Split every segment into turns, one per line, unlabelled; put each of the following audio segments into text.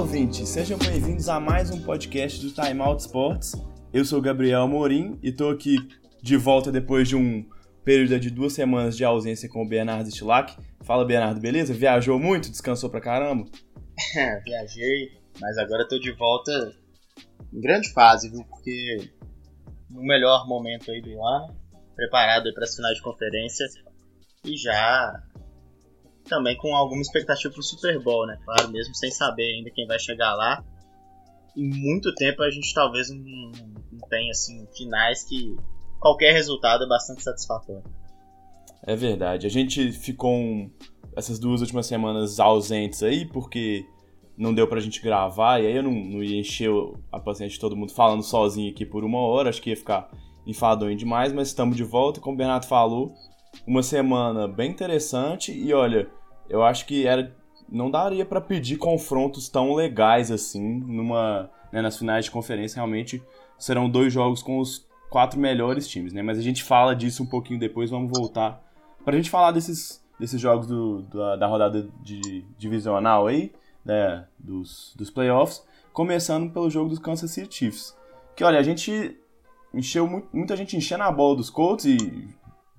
Ouvintes! Sejam bem-vindos a mais um podcast do Time Out Sports. Eu sou Gabriel Morim e estou aqui de volta depois de um período de duas semanas de ausência com o Bernardo Stilac. Fala, Bernardo, beleza? Viajou muito? Descansou pra caramba?
Viajei, mas agora estou de volta em grande fase, viu? Porque no melhor momento aí do ano, preparado para as finais de conferência e já também com alguma expectativa pro Super Bowl, né? Claro, mesmo sem saber ainda quem vai chegar lá. Em muito tempo a gente talvez não, não tenha assim finais que qualquer resultado é bastante satisfatório.
É verdade. A gente ficou um, essas duas últimas semanas ausentes aí porque não deu pra gente gravar e aí eu não, não ia encher a paciência de todo mundo falando sozinho aqui por uma hora, acho que ia ficar enfadonho demais, mas estamos de volta, como o Bernardo falou, uma semana bem interessante e olha, eu acho que era não daria para pedir confrontos tão legais assim numa né, nas finais de conferência realmente serão dois jogos com os quatro melhores times, né? Mas a gente fala disso um pouquinho depois, vamos voltar para a gente falar desses, desses jogos do, da, da rodada de divisional aí, né, dos, dos playoffs, começando pelo jogo dos Kansas City Chiefs. Que olha, a gente encheu muita gente enchendo a bola dos Colts e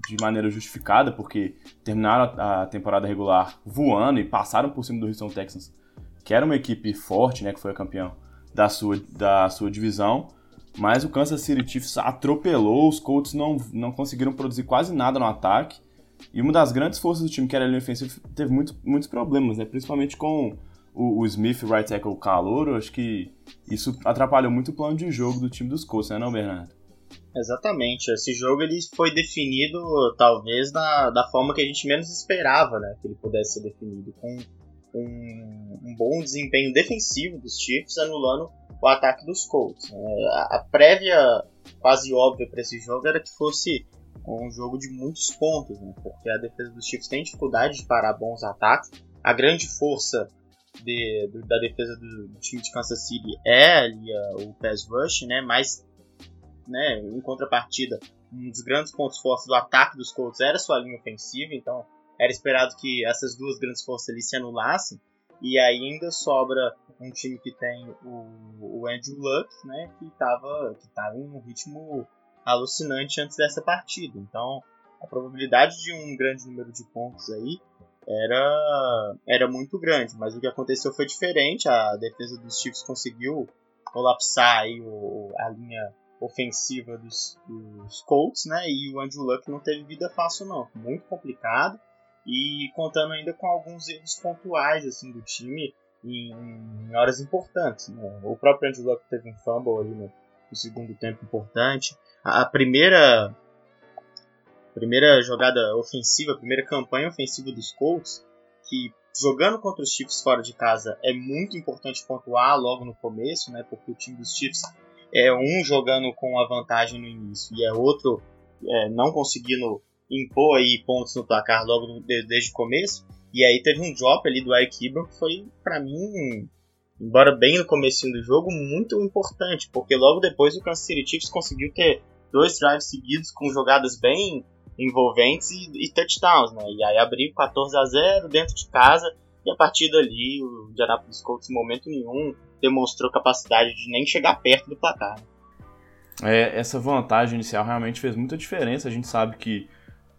de maneira justificada, porque terminaram a, temporada regular voando e passaram por cima do Houston Texans, que era uma equipe forte, né, que foi a campeão da sua, da sua divisão. Mas o Kansas City Chiefs atropelou, os Colts não, não conseguiram produzir quase nada no ataque. E uma das grandes forças do time, que era a linha ofensiva, teve muito, muitos problemas, né? principalmente com o, o Smith, right tackle, calor. Acho que isso atrapalhou muito o plano de jogo do time dos Colts, né, não, Bernardo?
Exatamente. Esse jogo ele foi definido talvez da, da forma que a gente menos esperava, né? Que ele pudesse ser definido com um, um bom desempenho defensivo dos Chiefs anulando o ataque dos Colts. É, a, a prévia quase óbvia para esse jogo era que fosse um jogo de muitos pontos, né? Porque a defesa dos Chiefs tem dificuldade de parar bons ataques. A grande força de, do, da defesa do, do, time de Kansas City é ali o pass rush, né? Mas né, em contrapartida, um dos grandes pontos fortes do ataque dos Colts era sua linha ofensiva, então era esperado que essas duas grandes forças ali se anulassem. E ainda sobra um time que tem o, o Andrew Luck, né, que estava que tava em um ritmo alucinante antes dessa partida. Então, a probabilidade de um grande número de pontos aí era, era muito grande, mas o que aconteceu foi diferente. A defesa dos Chiefs conseguiu colapsar aí o, a linha ofensiva dos, dos Colts, né? E o Andrew Luck não teve vida fácil, não. Muito complicado. E contando ainda com alguns erros pontuais assim do time em, em horas importantes. Né? O próprio Andrew Luck teve um fumble ali no, no segundo tempo importante. A, a primeira primeira jogada ofensiva, a primeira campanha ofensiva dos Colts, que jogando contra os Chiefs fora de casa é muito importante pontuar logo no começo, né? Porque o time dos Chiefs é um jogando com a vantagem no início e é outro é, não conseguindo impor aí pontos no placar logo no, desde o começo. E aí teve um drop ali do Eric Ibram que foi, para mim, embora bem no começo do jogo, muito importante, porque logo depois o Kansas City Chiefs conseguiu ter dois drives seguidos com jogadas bem envolventes e, e touchdowns, né? E aí abriu 14 a 0 dentro de casa e a partir dali o Indianapolis Colts em momento nenhum demonstrou capacidade de nem chegar perto do placar.
É, essa vantagem inicial realmente fez muita diferença. A gente sabe que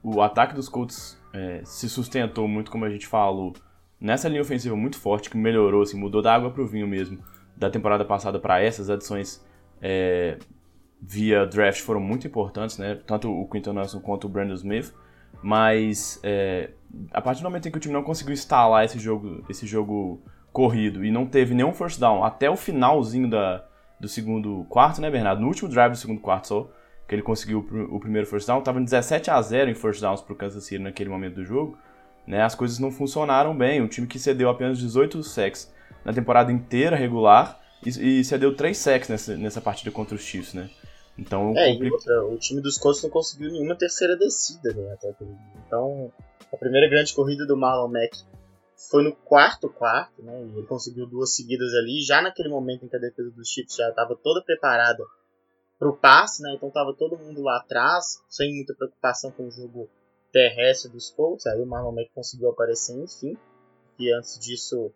o ataque dos Colts é, se sustentou muito, como a gente falou, nessa linha ofensiva muito forte, que melhorou, assim, mudou da água para o vinho mesmo, da temporada passada para essas adições é, via draft foram muito importantes, né? Tanto o Quinton Nelson quanto o Brandon Smith. Mas é, a partir do momento em que o time não conseguiu instalar esse jogo, esse jogo corrido e não teve nenhum first down até o finalzinho da, do segundo quarto, né, Bernardo? No último drive do segundo quarto só, que ele conseguiu o primeiro first down, tava 17 a 0 em first downs pro Kansas City naquele momento do jogo, né? As coisas não funcionaram bem. Um time que cedeu apenas 18 sacks na temporada inteira regular e, e cedeu 3 sacks nessa, nessa partida contra os Chiefs, né?
Então, é, compli... outra, o time dos Colts não conseguiu nenhuma terceira descida, né? Então, a primeira grande corrida do Marlon Mack foi no quarto quarto, né? E ele conseguiu duas seguidas ali, já naquele momento em que a defesa dos Chiefs já estava toda preparada para o passe, né? Então estava todo mundo lá atrás, sem muita preocupação com o jogo terrestre dos Colts. Aí o Marlon Mack conseguiu aparecer, enfim. E antes disso,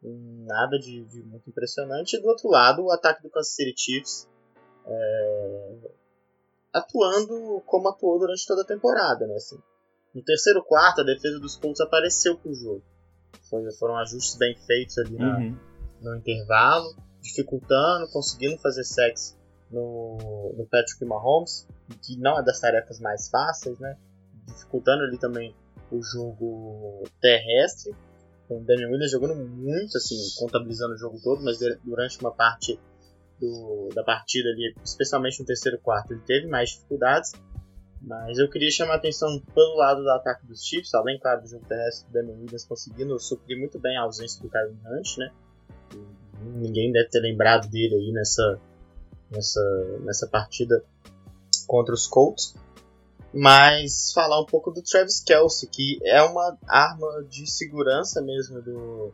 Nada de, de, muito impressionante. E do outro lado, o ataque do Kansas City Chiefs é, atuando como atuou durante toda a temporada. Né? Assim, no terceiro quarto, a defesa dos Colts apareceu pro jogo. Foi, foram ajustes bem feitos ali na, uhum. no intervalo, dificultando, conseguindo fazer sexo no, no Patrick Mahomes, que não é das tarefas mais fáceis, né? Dificultando ali também o jogo terrestre, com o Daniel Williams jogando muito, assim, contabilizando o jogo todo, mas durante uma parte do, da partida ali, especialmente no terceiro quarto, ele teve mais dificuldades. Mas eu queria chamar a atenção pelo lado do ataque dos Chiefs, além, claro, do jogo terrestre do Daniel Williams conseguindo suprir muito bem a ausência do Kevin Hunt, né? ninguém deve ter lembrado dele aí nessa, nessa, nessa partida contra os Colts. Mas falar um pouco do Travis Kelsey, que é uma arma de segurança mesmo do,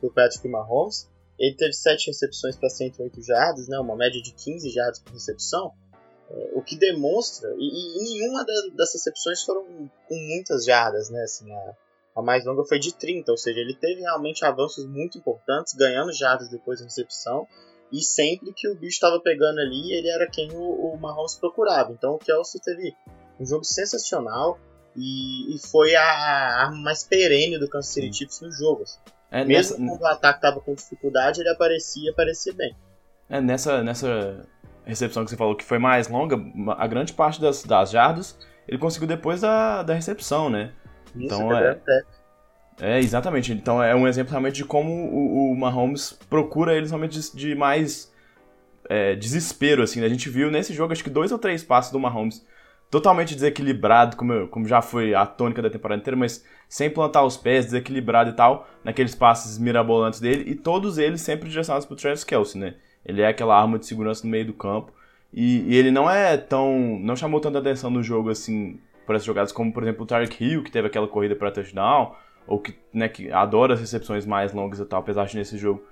do Patrick Mahomes. Ele teve 7 recepções para 108 jardas, né, uma média de 15 jardas por recepção, é, o que demonstra, e, e nenhuma das recepções foram com muitas jardas, né, assim, a, a mais longa foi de 30, ou seja, ele teve realmente avanços muito importantes, ganhando jardas depois da recepção, e sempre que o bicho estava pegando ali, ele era quem o, o Mahomes procurava. Então o Kelsey teve um jogo sensacional e, e foi a, arma mais perene do Kansas City Chiefs no jogo. Assim. É, Mesmo nessa... quando o ataque estava com dificuldade, ele aparecia e aparecia bem.
É, nessa, nessa recepção que você falou que foi mais longa, a grande parte das, das jardas ele conseguiu depois da, da recepção, né?
Isso, então é, é,
é, exatamente. Então é um exemplo realmente de como o, o Mahomes procura eles realmente de, de mais é, desespero, assim. Né? A gente viu nesse jogo, acho que dois ou três passos do Mahomes totalmente desequilibrado, como, como já foi a tônica da temporada inteira, mas sem plantar os pés, desequilibrado e tal, naqueles passes mirabolantes dele, e todos eles sempre direcionados pro Travis Kelsey, né? Ele é aquela arma de segurança no meio do campo, e, e ele não é tão... não chamou tanta atenção no jogo, assim, por essas jogadas, como, por exemplo, o Tarek Hill, que teve aquela corrida para touchdown, ou que, né, que adora as recepções mais longas e tal, apesar de nesse jogo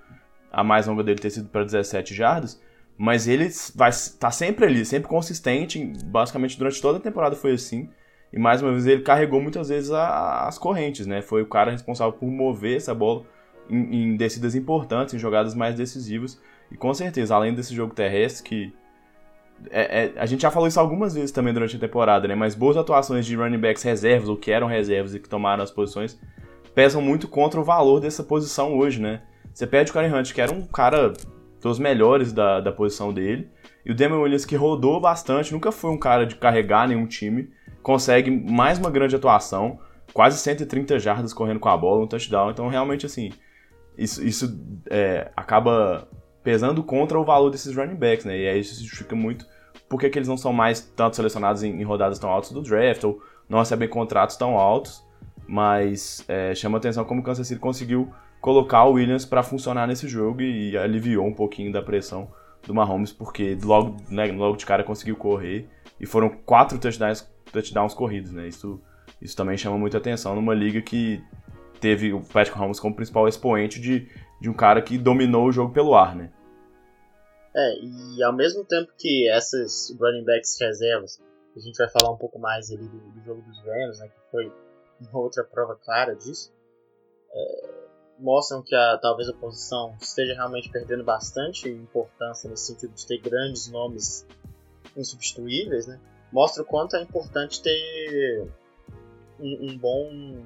a mais longa dele ter sido para 17 jardas, mas ele vai tá sempre ali, sempre consistente, basicamente durante toda a temporada foi assim. E mais uma vez ele carregou muitas vezes a, as correntes, né? Foi o cara responsável por mover essa bola em, em descidas importantes, em jogadas mais decisivas. E com certeza, além desse jogo terrestre que é, é, a gente já falou isso algumas vezes também durante a temporada, né? Mas boas atuações de running backs reservas, ou que eram reservas e que tomaram as posições, pesam muito contra o valor dessa posição hoje, né? Você perde o Karen Hunt, que era um cara dos melhores da, da posição dele, e o Damian Williams, que rodou bastante, nunca foi um cara de carregar nenhum time, consegue mais uma grande atuação, quase 130 jardas correndo com a bola, um touchdown, então realmente assim, isso, isso é, acaba pesando contra o valor desses running backs, né? E aí isso justifica muito porque que eles não são mais tanto selecionados em, em rodadas tão altas do draft, ou não recebem contratos tão altos, mas é, chama atenção como o Kansas City conseguiu colocar o Williams para funcionar nesse jogo e, aliviou um pouquinho da pressão do Mahomes, porque logo, né, logo de cara conseguiu correr e foram quatro touchdowns, touchdowns corridos, né? Isso, isso também chama muita atenção numa liga que teve o Patrick Mahomes como principal expoente de, de um cara que dominou o jogo pelo ar, né?
É, e ao mesmo tempo que essas running backs reservas, a gente vai falar um pouco mais ali do, do jogo dos Rams, né, que foi uma outra prova clara disso, é, mostram que a, talvez a posição esteja realmente perdendo bastante importância nesse sentido de ter grandes nomes insubstituíveis, né? Mostra o quanto é importante ter um, um bom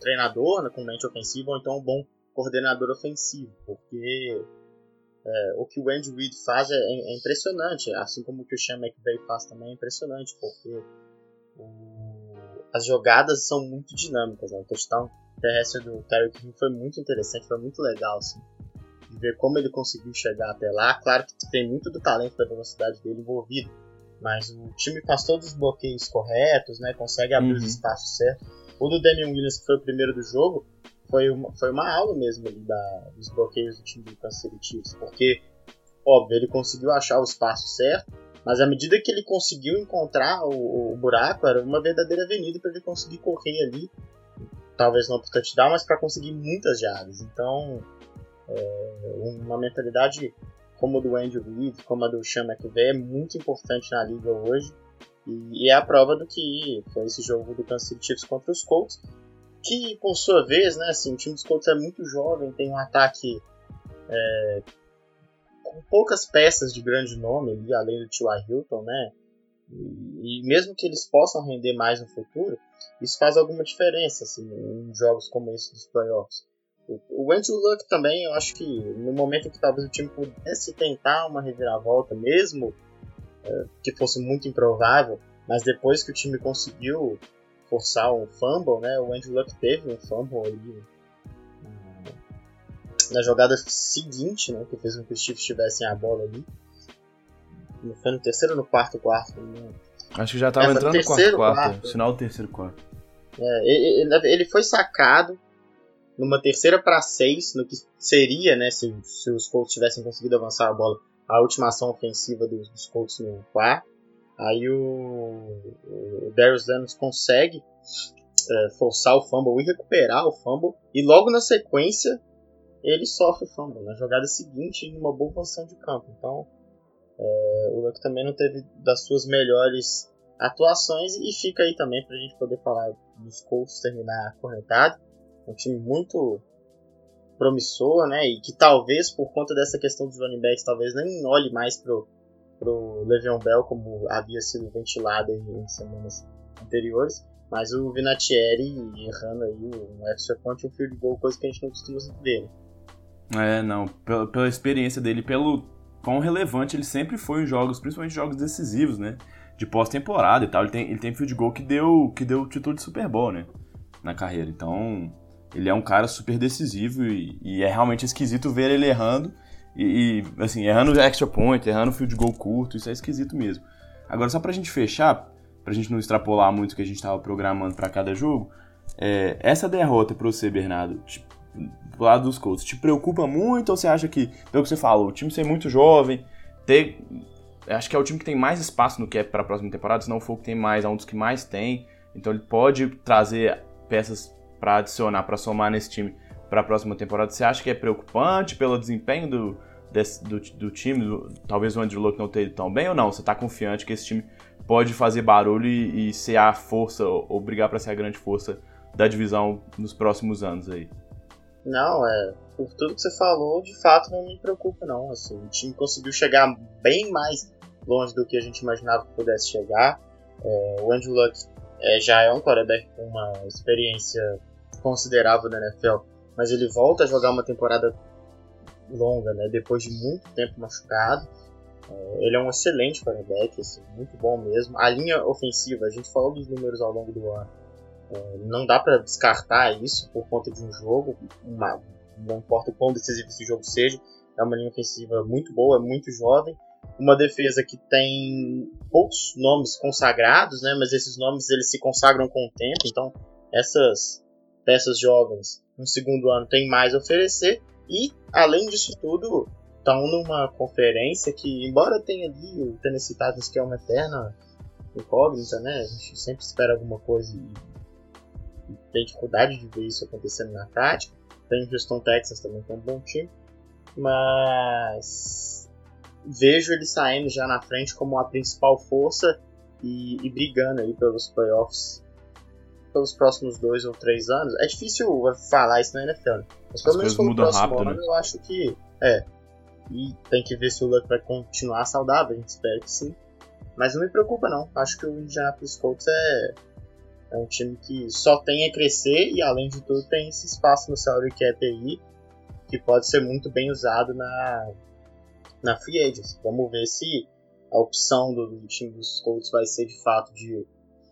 treinador né, com mente ofensiva ou então um bom coordenador ofensivo, porque é, o que o Andy Reid faz é, é, impressionante, assim como o que o Sean McVay faz também é impressionante, porque o as jogadas são muito dinâmicas. Né? O touchdown terrestre do Terry King foi muito interessante, foi muito legal assim, de ver como ele conseguiu chegar até lá. Claro que tem muito do talento da velocidade dele envolvido, mas o time faz todos os bloqueios corretos, né? consegue abrir uhum. os espaços certos. O do Damian Williams, que foi o primeiro do jogo, foi uma, foi uma aula mesmo ali da, dos bloqueios do time do Kansas City Chiefs, porque, óbvio, ele conseguiu achar o espaço certo, mas à medida que ele conseguiu encontrar o, o buraco, era uma verdadeira avenida para ele conseguir correr ali. Talvez não para touchdown, mas para conseguir muitas jardas. Então, é, uma mentalidade como a do Andy Reid, como a do Sean McVay é muito importante na liga hoje. E, e, é a prova do que foi esse jogo do Kansas City Chiefs contra os Colts. que por sua vez, né, assim, o time dos Colts é muito jovem, tem um ataque é, com poucas peças de grande nome ali, além do T.Y. Hilton, né? E, e, mesmo que eles possam render mais no futuro, isso faz alguma diferença assim, em jogos como esse dos playoffs. O, Andrew Luck também, eu acho que no momento que talvez o time pudesse tentar uma reviravolta, mesmo é, que fosse muito improvável, mas depois que o time conseguiu forçar um fumble, né? O Andrew Luck teve um fumble ali na jogada seguinte, né? Que fez com que os Chiefs tivessem a bola ali. Foi no terceiro ou no quarto quarto?
Acho que já estava é, entrando no quarto quarto, quarto. Final do terceiro quarto.
É, ele, ele foi sacado numa terceira para seis, no que seria, né, se, se os Colts tivessem conseguido avançar a bola, a última ação ofensiva dos, dos Colts no quarto. Aí o, o Darius Danos consegue é, forçar o fumble e recuperar o fumble. E logo na sequência ele sofre o fumble na jogada seguinte em uma boa posição de campo. Então é, o Luck também não teve das suas melhores atuações e fica aí também para a gente poder falar dos Colts terminar corretado. Um time muito promissor, né? E que talvez por conta dessa questão dos running backs talvez nem olhe mais pro pro Le'Veon Bell, como havia sido ventilado em semanas anteriores. Mas o Vinatieri errando aí um extra point um field goal, coisa que a gente não costuma ver.
É, não. Pela, pela experiência dele, pelo quão relevante ele sempre foi em jogos, principalmente jogos decisivos, né? De pós-temporada e tal. Ele tem, ele tem field goal que deu, que deu título de Super Bowl, né? Na carreira. Então, ele é um cara super decisivo e, e é realmente esquisito ver ele errando e, e, assim, errando extra point, errando field goal curto, isso é esquisito mesmo. Agora, só pra gente fechar, pra gente não extrapolar muito o que a gente tava programando para cada jogo, é, essa derrota pra você, Bernardo, tipo, do lado dos Colts, te preocupa muito ou você acha que, pelo que você falou, o time ser muito jovem, ter. Acho que é o time que tem mais espaço no cap para a próxima temporada, se não for o que tem mais, é um dos que mais tem. Então ele pode trazer peças para adicionar, para somar nesse time para a próxima temporada, você acha que é preocupante pelo desempenho do, desse, do, do, time? Do, talvez o Andrew Luck não tenha ido tão bem ou não? Você está confiante que esse time pode fazer barulho e, e ser a força, ou, ou brigar para ser a grande força da divisão nos próximos anos aí?
Não, é. Por tudo que você falou, de fato não me preocupa, não. Assim, o time conseguiu chegar bem mais longe do que a gente imaginava que pudesse chegar. É, o Andrew Luck é, já é um quarterback com uma experiência considerável da NFL mas ele volta a jogar uma temporada longa, né? Depois de muito tempo machucado. É, ele é um excelente quarterback, assim, muito bom mesmo. A linha ofensiva, a gente falou dos números ao longo do ano. É, não dá para descartar isso por conta de um jogo. Uma, não importa o quão decisivo esse jogo seja, é uma linha ofensiva muito boa, muito jovem. Uma defesa que tem poucos nomes consagrados, né? Mas esses nomes eles se consagram com o tempo. Então essas peças jovens no segundo ano tem mais a oferecer e, além disso tudo, estão numa conferência que, embora tenha ali o Tennessee Titans, que é uma eterna incógnita, né? A gente sempre espera alguma coisa e tem dificuldade de ver isso acontecendo na prática. Tem o Houston Texas também, que é um bom time. Mas vejo ele saindo já na frente como a principal força e, e brigando aí pelos playoffs pelos próximos dois ou três anos, é difícil falar isso na NFL, né? Mas pelo menos pelo próximo rápido, ano, né? eu acho que é. E tem que ver se o Luck vai continuar saudável, a gente espera que sim. Mas não me preocupa não. Acho que o Indianapolis Colts é, é um time que só tem a crescer e além de tudo tem esse espaço no salary cap aí que pode ser muito bem usado na, na free agency. Vamos ver se a opção do, do time dos Colts vai ser de fato de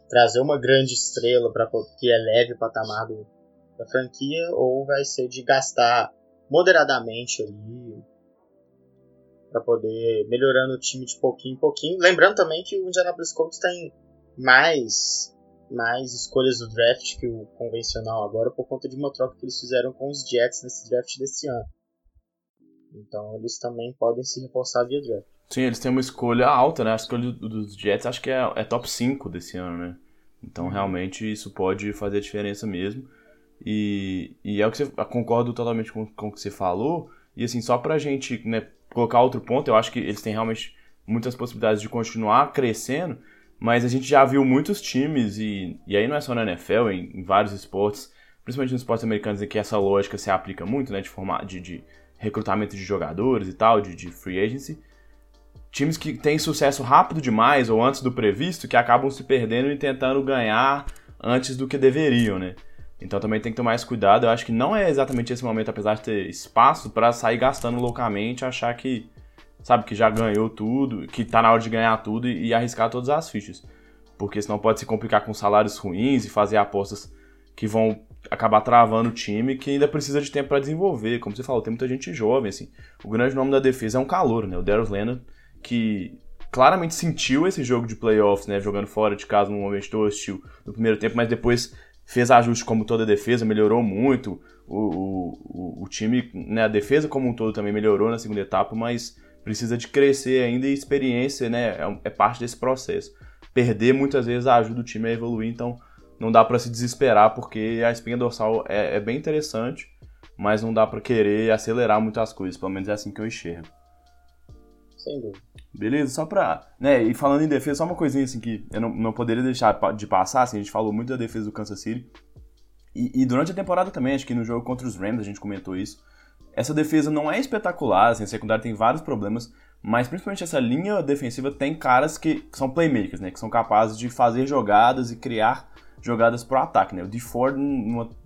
trazer uma grande estrela para que eleve o patamar do, da franquia ou vai ser de gastar moderadamente ali para poder melhorando o time de pouquinho em pouquinho. Lembrando também que o Indianapolis Colts tem mais mais escolhas do draft que o convencional agora por conta de uma troca que eles fizeram com os Jets nesse draft desse ano. Então eles também podem se reforçar via draft.
Sim, eles têm uma escolha alta, né? A escolha dos Jets acho que é, é top 5 desse ano, né? Então uhum. realmente isso pode fazer a diferença mesmo. E, e é o que você. Concordo totalmente com, com o que você falou. E assim, só pra gente né, colocar outro ponto, eu acho que eles têm realmente muitas possibilidades de continuar crescendo. Mas a gente já viu muitos times, e, e aí não é só na NFL, em, em vários esportes, principalmente nos esportes americanos em que essa lógica se aplica muito, né, de, formar, de, de recrutamento de jogadores e tal, de, de free agency, times que têm sucesso rápido demais ou antes do previsto que acabam se perdendo e tentando ganhar antes do que deveriam, né? Então também tem que tomar esse cuidado. Eu acho que não é exatamente esse momento, apesar de ter espaço, para sair gastando loucamente, achar que, sabe, que já ganhou tudo, que tá na hora de ganhar tudo e, e arriscar todas as fichas. Porque senão pode se complicar com salários ruins e fazer apostas que vão acabar travando o time que ainda precisa de tempo para desenvolver. Como você falou, tem muita gente jovem, assim. O grande nome da defesa é um calor, né? O Darius Leonard que claramente sentiu esse jogo de playoffs, né, jogando fora de casa num momento hostil no primeiro tempo, mas depois fez ajuste como toda a defesa, melhorou muito. O, o, o time, né, a defesa como um todo também melhorou na segunda etapa, mas precisa de crescer ainda e experiência, né, é, é parte desse processo. Perder muitas vezes ajuda o time a evoluir, então não dá para se desesperar porque a espinha dorsal é, é bem interessante, mas não dá para querer acelerar muitas coisas, pelo menos é assim que eu enxergo.
Sem dúvida.
Beleza? Só pra. Né, e falando em defesa, só uma coisinha assim que eu não, não poderia deixar de passar, assim, a gente falou muito da defesa do Kansas City. E, e, durante a temporada também, acho que no jogo contra os Rams a gente comentou isso. Essa defesa não é espetacular, assim, a secundária tem vários problemas, mas principalmente essa linha defensiva tem caras que, que são playmakers, né? Que são capazes de fazer jogadas e criar jogadas pro ataque, né? O DeFord,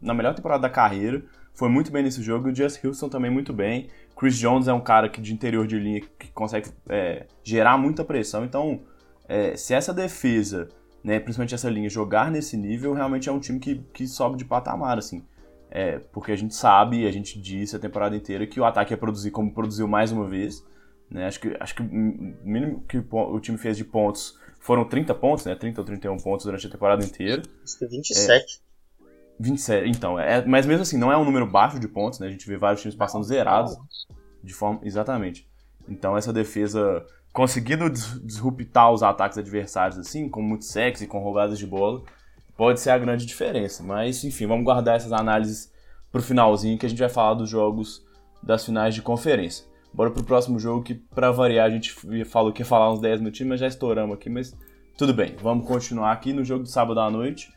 na melhor temporada da carreira, foi muito bem nesse jogo, o Just Houston também muito bem. Chris Jones é um cara que de interior de linha que consegue é, gerar muita pressão. Então, é, se essa defesa, né, principalmente essa linha, jogar nesse nível, realmente é um time que, que sobe de patamar, assim. É, porque a gente sabe, a gente disse a temporada inteira que o ataque ia produzir como produziu mais uma vez. Né? Acho que, acho que o mínimo que o time fez de pontos foram 30 pontos, né? 30 ou 31 pontos durante a temporada inteira.
Acho que 27.
27, então, é, mas mesmo assim, não é um número baixo de pontos, né? A gente vê vários times passando zerados. De forma. Exatamente. Então essa defesa conseguindo disruptar os ataques adversários, assim, com muito sexo e com roubadas de bola, pode ser a grande diferença. Mas, enfim, vamos guardar essas análises pro finalzinho que a gente vai falar dos jogos das finais de conferência. Bora pro próximo jogo que, pra variar, a gente falou que ia falar uns 10 minutinhos, mas já estouramos aqui, mas tudo bem. Vamos continuar aqui no jogo de sábado à noite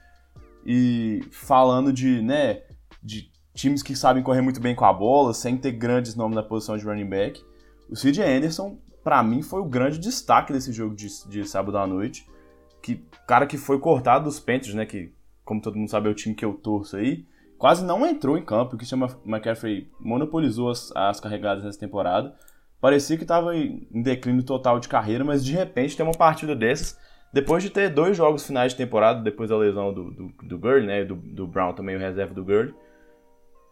e falando de, né, de times que sabem correr muito bem com a bola, sem ter grandes nomes na posição de running back. O CJ Anderson, para mim, foi o grande destaque desse jogo de, de sábado à noite. Que cara que foi cortado dos Panthers, né, que como todo mundo sabe é o time que eu torço aí, quase não entrou em campo. O Christian McCaffrey monopolizou as, as carregadas nessa temporada. Parecia que estava em declínio total de carreira, mas de repente tem uma partida dessas depois de ter dois jogos finais de temporada, depois da lesão do, do, do né? Do, do Brown também, o reserva do Gurley.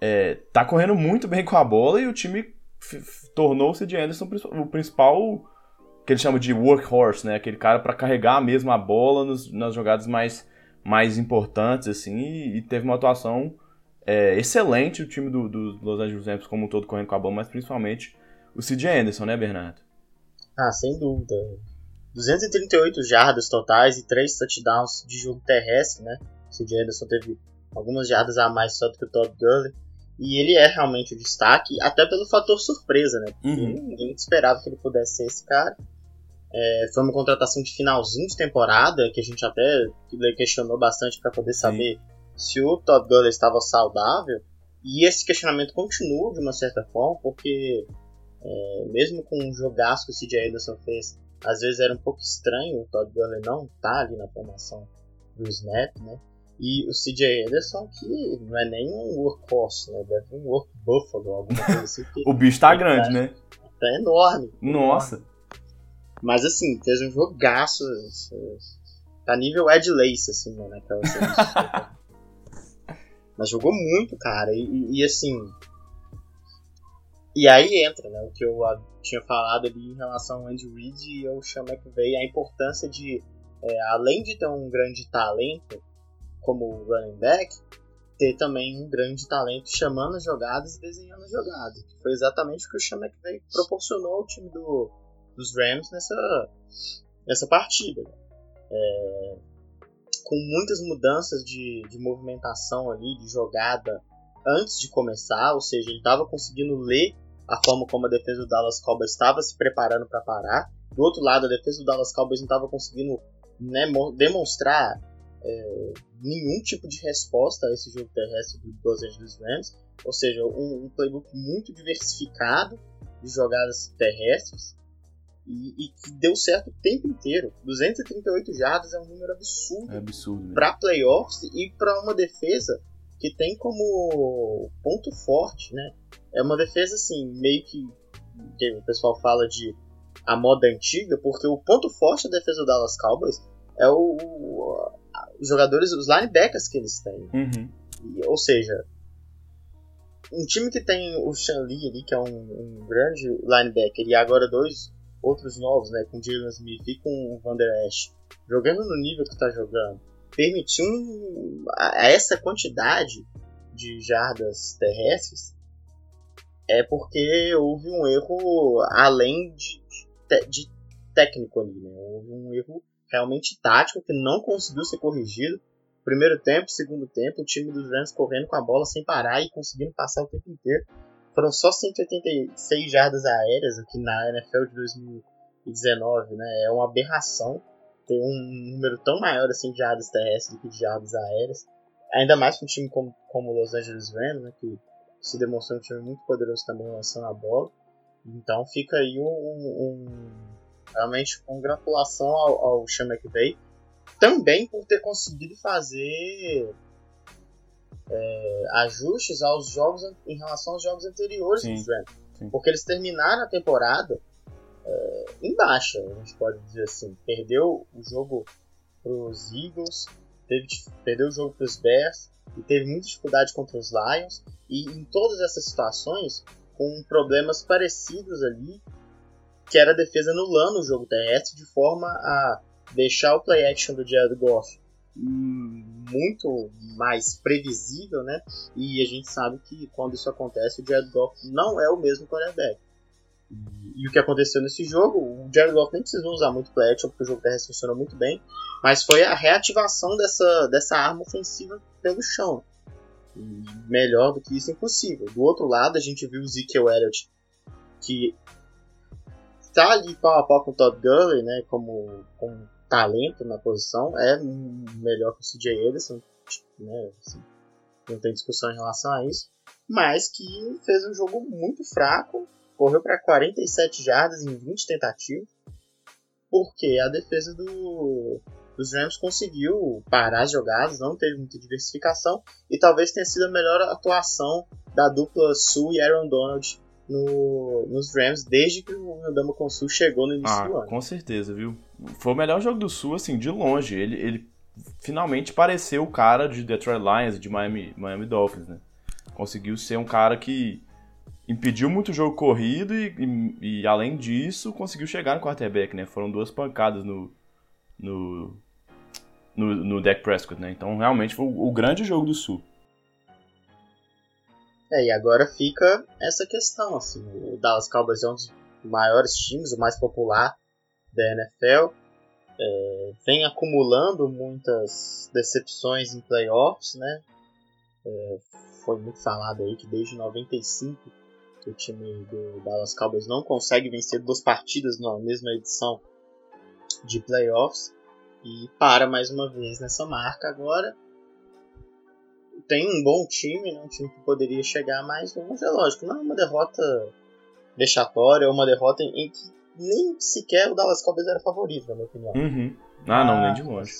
É, tá correndo muito bem com a bola e o time tornou-se de Anderson o principal que ele chama de workhorse, né? Aquele cara para carregar mesmo a bola nos, nas jogadas mais, mais importantes, assim, e, e teve uma atuação é, excelente o time do, do, Los Angeles Rams como um todo correndo com a bola, mas principalmente o CJ Anderson, né, Bernardo?
Ah, sem dúvida. 238 jardas totais e 3 touchdowns de jogo terrestre, né? O C.J. Anderson teve algumas jardas a mais só do que o Todd Gurley. E ele é realmente o destaque, até pelo fator surpresa, né? Uhum. Ninguém esperava que ele pudesse ser esse cara. É, foi uma contratação de finalzinho de temporada, que a gente até questionou bastante para poder saber Sim. se o Todd Gurley estava saudável. E esse questionamento continua de uma certa forma, porque é, mesmo com o jogaço que o CJ Anderson fez às vezes era um pouco estranho o Todd Gurley não tá ali na formação do snap, né? E o CJ Anderson, que não é nem um workhorse, né? Deve um work buffalo, alguma coisa assim.
o bicho tá grande, tá, né?
Tá enorme.
Nossa. Enorme.
Mas assim, fez um jogaço. Tá nível Ed Lace, assim, né? Naquela Mas jogou muito, cara. E, e, assim, e aí entra, né, o que eu tinha falado ali em relação ao Andy Reid e ao Sean McVay, a importância de, é, além de ter um grande talento como running back, ter também um grande talento chamando as jogadas e desenhando as jogadas. Foi exatamente o que o Sean McVay proporcionou ao time do, dos Rams nessa, nessa partida. É, com muitas mudanças de, de movimentação ali, de jogada antes de começar, ou seja, ele estava conseguindo ler a forma como a defesa do Dallas Cowboys estava se preparando para parar. Do outro lado, a defesa do Dallas Cowboys não estava conseguindo né, demonstrar é, nenhum tipo de resposta a esse jogo terrestre do Los Angeles Rams, ou seja, um, um playbook muito diversificado de jogadas terrestres e, e, que deu certo o tempo inteiro. 238 jardas é um número absurdo,
é absurdo
para playoffs e para uma defesa que tem como ponto forte, né? É uma defesa assim, meio que, que o pessoal fala de a moda antiga, porque o ponto forte da defesa do Dallas Cowboys é o, o os jogadores, os linebackers que eles têm.
Uhum.
E, ou seja, um time que tem o Sean Lee ali, que é um, um, grande linebacker, e agora dois outros novos, né, com Jalen Smith e com o Van Der Esch, jogando no nível que está jogando, permitiu a, a essa quantidade de jardas terrestres, é porque houve um erro além de, de, de técnico ali, né? Houve um erro realmente tático que não conseguiu ser corrigido. Primeiro tempo, segundo tempo, o time dos Rams correndo com a bola sem parar e conseguindo passar o tempo inteiro. Foram só 186 jardas aéreas aqui na NFL de 2019, né? É uma aberração ter um número tão maior assim de jardas terrestres do que de jardas aéreas. Ainda mais com um time como, como Los Angeles Rams, né? Que se demonstrou um time muito poderoso também lançando a bola. Então fica aí um, um Realmente, congratulação ao, ao Sean McVay. Também por ter conseguido fazer é, ajustes aos jogos em relação aos jogos anteriores sim, dos Rams. Porque eles terminaram a temporada é, em baixa, a gente pode dizer assim. Perdeu o jogo para os Eagles, teve, perdeu o jogo para os Bears e teve muita dificuldade contra os Lions. E em todas essas situações, com problemas parecidos ali, que era a defesa anulando o jogo terrestre de forma a deixar o play action do Jared Goff muito mais previsível, né? E a gente sabe que quando isso acontece, o Jared Goff não é o mesmo quarterback. E, e o que aconteceu nesse jogo, o Jared Goff nem precisou usar muito play action, porque o jogo terrestre funcionou muito bem, mas foi a reativação dessa, dessa arma ofensiva pelo chão. E melhor do que isso, impossível. Do outro lado, a gente viu o Ezekiel Elliott, que tá ali pau a pau com o Todd Gurley, né, como, como talento na posição, é melhor que o CJ Ederson, né, assim, não tem discussão em relação a isso, mas que fez um jogo muito fraco, correu para 47 jardas em 20 tentativas, porque a defesa do, dos Rams conseguiu parar as jogadas, não teve muita diversificação, e talvez tenha sido a melhor atuação da dupla Sue e Aaron Donald no, nos Rams desde que o Andama com Sul chegou no início
ah,
do ano.
Com certeza, viu? Foi o melhor jogo do Sul, assim, de longe. Ele, ele finalmente pareceu o cara de Detroit Lions, de Miami, Miami Dolphins, né? Conseguiu ser um cara que impediu muito o jogo corrido e, e, e, além disso, conseguiu chegar no quarterback, né? Foram duas pancadas no, no, no, no Dak Prescott, né? Então, realmente foi o, o grande jogo do Sul.
É, e agora fica essa questão, assim, o Dallas Cowboys é um dos maiores times, o mais popular da NFL, é, vem acumulando muitas decepções em playoffs, né? É, foi muito falado aí que desde 95 que o time do Dallas Cowboys não consegue vencer duas partidas na mesma edição de playoffs e para mais uma vez nessa marca agora tem um bom time, né? um time que poderia chegar mais longe, é lógico, não é uma derrota vexatória, é uma derrota em que nem sequer o Dallas Cowboys era favorito, na minha opinião.
Uhum. Ah, não, nem de longe.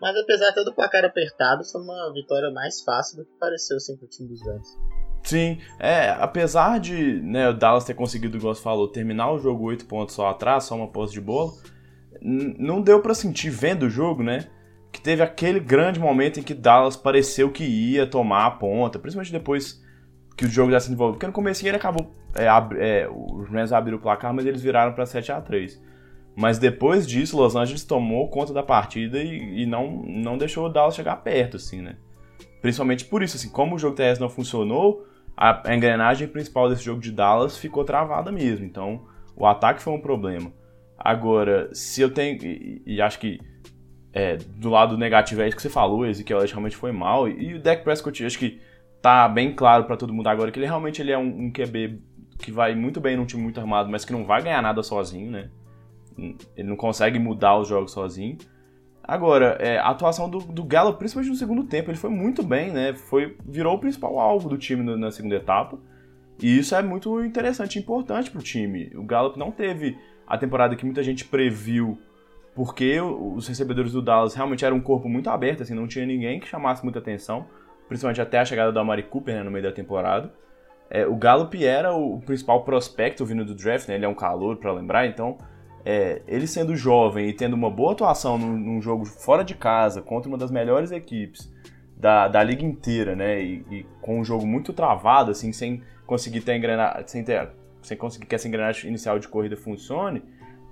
Mas apesar até do placar apertado, foi uma vitória mais fácil do que pareceu sempre o time dos Rams.
Sim, é, apesar de né, o Dallas ter conseguido, igual você falou, terminar o jogo 8 pontos só atrás, só uma posse de bola, não deu para sentir vendo o jogo, né? que teve aquele grande momento em que Dallas pareceu que ia tomar a ponta, principalmente depois que o jogo já se desenvolveu. Porque no começo ele acabou. É, é, os Rams abriram o placar, mas eles viraram para 7 a 3 Mas depois disso, Los Angeles tomou conta da partida e, e, não, não deixou o Dallas chegar perto, assim, né? Principalmente por isso, assim, como o jogo terrestre não funcionou, a, engrenagem principal desse jogo de Dallas ficou travada mesmo. Então, o ataque foi um problema. Agora, se eu tenho. E, e acho que é, do lado negativo é isso que você falou, Ezequiel realmente foi mal. E o Dak Prescott, acho que tá bem claro para todo mundo agora que ele realmente ele é um, um, QB que vai muito bem num time muito armado, mas que não vai ganhar nada sozinho, né? Ele não consegue mudar os jogos sozinho. Agora, é, a atuação do, do Gallup, principalmente no segundo tempo, ele foi muito bem, né? Foi, virou o principal alvo do time na, segunda etapa. E isso é muito interessante e importante para o time. O Gallup não teve a temporada que muita gente previu, porque os recebedores do Dallas realmente eram um corpo muito aberto, assim, não tinha ninguém que chamasse muita atenção, principalmente até a chegada do Amari Cooper né, no meio da temporada. É, o Gallup era o principal prospecto vindo do draft, né? Ele é um calor para lembrar, então é, ele sendo jovem e tendo uma boa atuação num, num, jogo fora de casa contra uma das melhores equipes da, da liga inteira, né? E, e, com um jogo muito travado, assim, sem conseguir ter engrenagem, sem, ter, sem conseguir que essa engrenagem inicial de corrida funcione.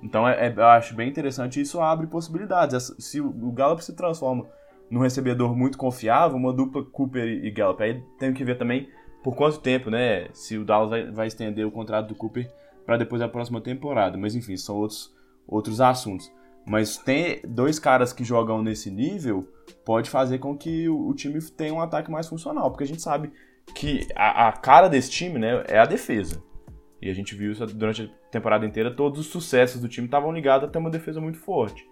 Então é, é, eu acho bem interessante e isso abre possibilidades. Se o, o Gallup se transforma num recebedor muito confiável, uma dupla Cooper e Gallup, aí tem que ver também por quanto tempo, né? Se o Dallas vai, vai estender o contrato do Cooper para depois da próxima temporada. Mas enfim, são outros, outros assuntos. Mas ter dois caras que jogam nesse nível pode fazer com que o, o time tenha um ataque mais funcional, porque a gente sabe que a, a, cara desse time né, é a defesa. E a gente viu isso durante a temporada inteira, todos os sucessos do time estavam ligados a ter uma defesa muito forte.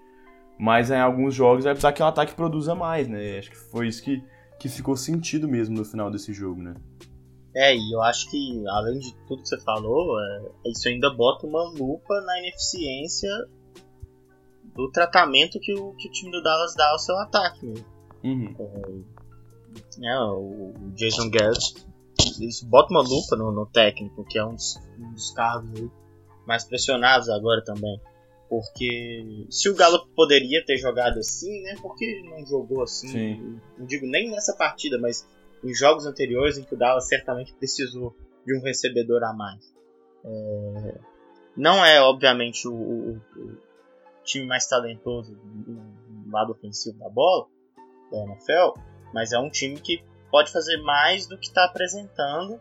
Mas em alguns jogos vai precisar que o ataque produza mais, né? Acho que foi isso que, que ficou sentido mesmo no final desse jogo, né?
É, e eu acho que, além de tudo que você falou, é, isso ainda bota uma lupa na ineficiência do tratamento que o, que o time do Dallas dá ao seu ataque mesmo.
Uhum.
É, é, o Jason Garrett, isso bota uma lupa no, no técnico, que é um dos, um dos cargos mais pressionados agora também. Porque se o Galo poderia ter jogado assim, né? Porque ele não jogou assim?
Sim.
Não digo nem nessa partida, mas em jogos anteriores em que o Dallas certamente precisou de um recebedor a mais. É... Não é, obviamente, o, o, o, time mais talentoso no lado ofensivo da bola, da NFL, mas é um time que pode fazer mais do que está apresentando.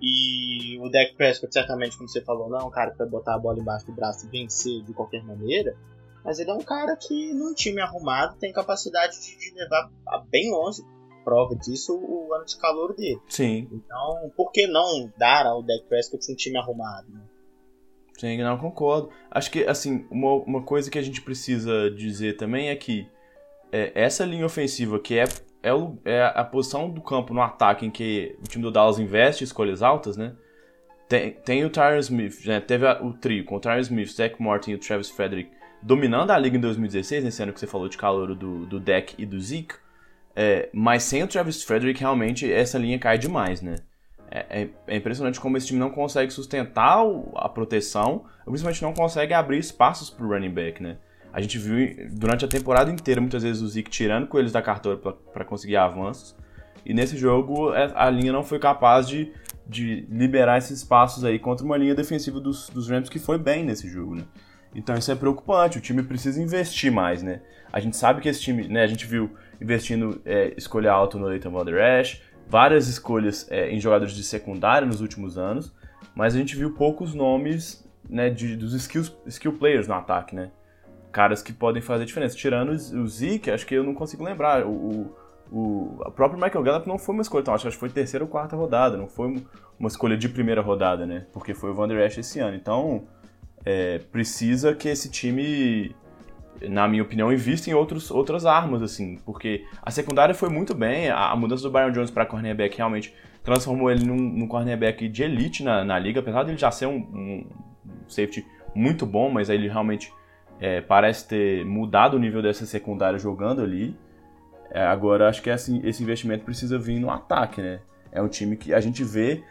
E o Dak Prescott, certamente, como você falou, não é um cara que vai botar a bola embaixo do braço e vencer de qualquer maneira. Mas ele é um cara que, num time arrumado, tem capacidade de, de levar bem longe prova disso o ano de calor dele.
Sim.
Então, por que não dar ao Dak Prescott um time arrumado? Né?
Sim, não concordo. Acho que, assim, uma, uma coisa que a gente precisa dizer também é que é, essa linha ofensiva, que é, é, o, é, a posição do campo no ataque em que o time do Dallas investe escolhas altas, né? Tem, tem o Tyron Smith, né? Teve a, o trio com o Tyron Smith, Zach Martin e o Travis Frederick dominando a liga em 2016, nesse ano que você falou de calor do, do Deck e do Zeke. É, mas sem o Travis Frederick, realmente, essa linha cai demais, né? É, é, é, impressionante como esse time não consegue sustentar a proteção, principalmente não consegue abrir espaços pro running back, né? A gente viu durante a temporada inteira, muitas vezes, o Zeke tirando coelhos da cartola para conseguir avanços. E nesse jogo, é, a linha não foi capaz de, de liberar esses espaços aí contra uma linha defensiva dos, dos Rams que foi bem nesse jogo, né? Então isso é preocupante, o time precisa investir mais, né? A gente sabe que esse time, né, a gente viu investindo é, escolha alta no Leighton Van Der Esch, várias escolhas é, em jogadores de secundária nos últimos anos, mas a gente viu poucos nomes né, de, dos skills, skill players no ataque, né? Caras que podem fazer diferença. Tirando o Zeke, acho que eu não consigo lembrar. O, o, o próprio Michael Gallup não foi uma escolha, então, acho que foi terceira ou quarta rodada, não foi uma escolha de primeira rodada, né? Porque foi o Van Der Esch esse ano. Então, é, precisa que esse time, na minha opinião, invista em outros, outras armas, assim, porque a secundária foi muito bem, a, a mudança do Byron Jones para cornerback realmente transformou ele num, num cornerback de elite na, na liga, apesar de ele já ser um, um safety muito bom, mas ele realmente é, parece ter mudado o nível dessa secundária jogando ali. É, agora, acho que esse, esse investimento precisa vir no ataque, né? É um time que a gente vê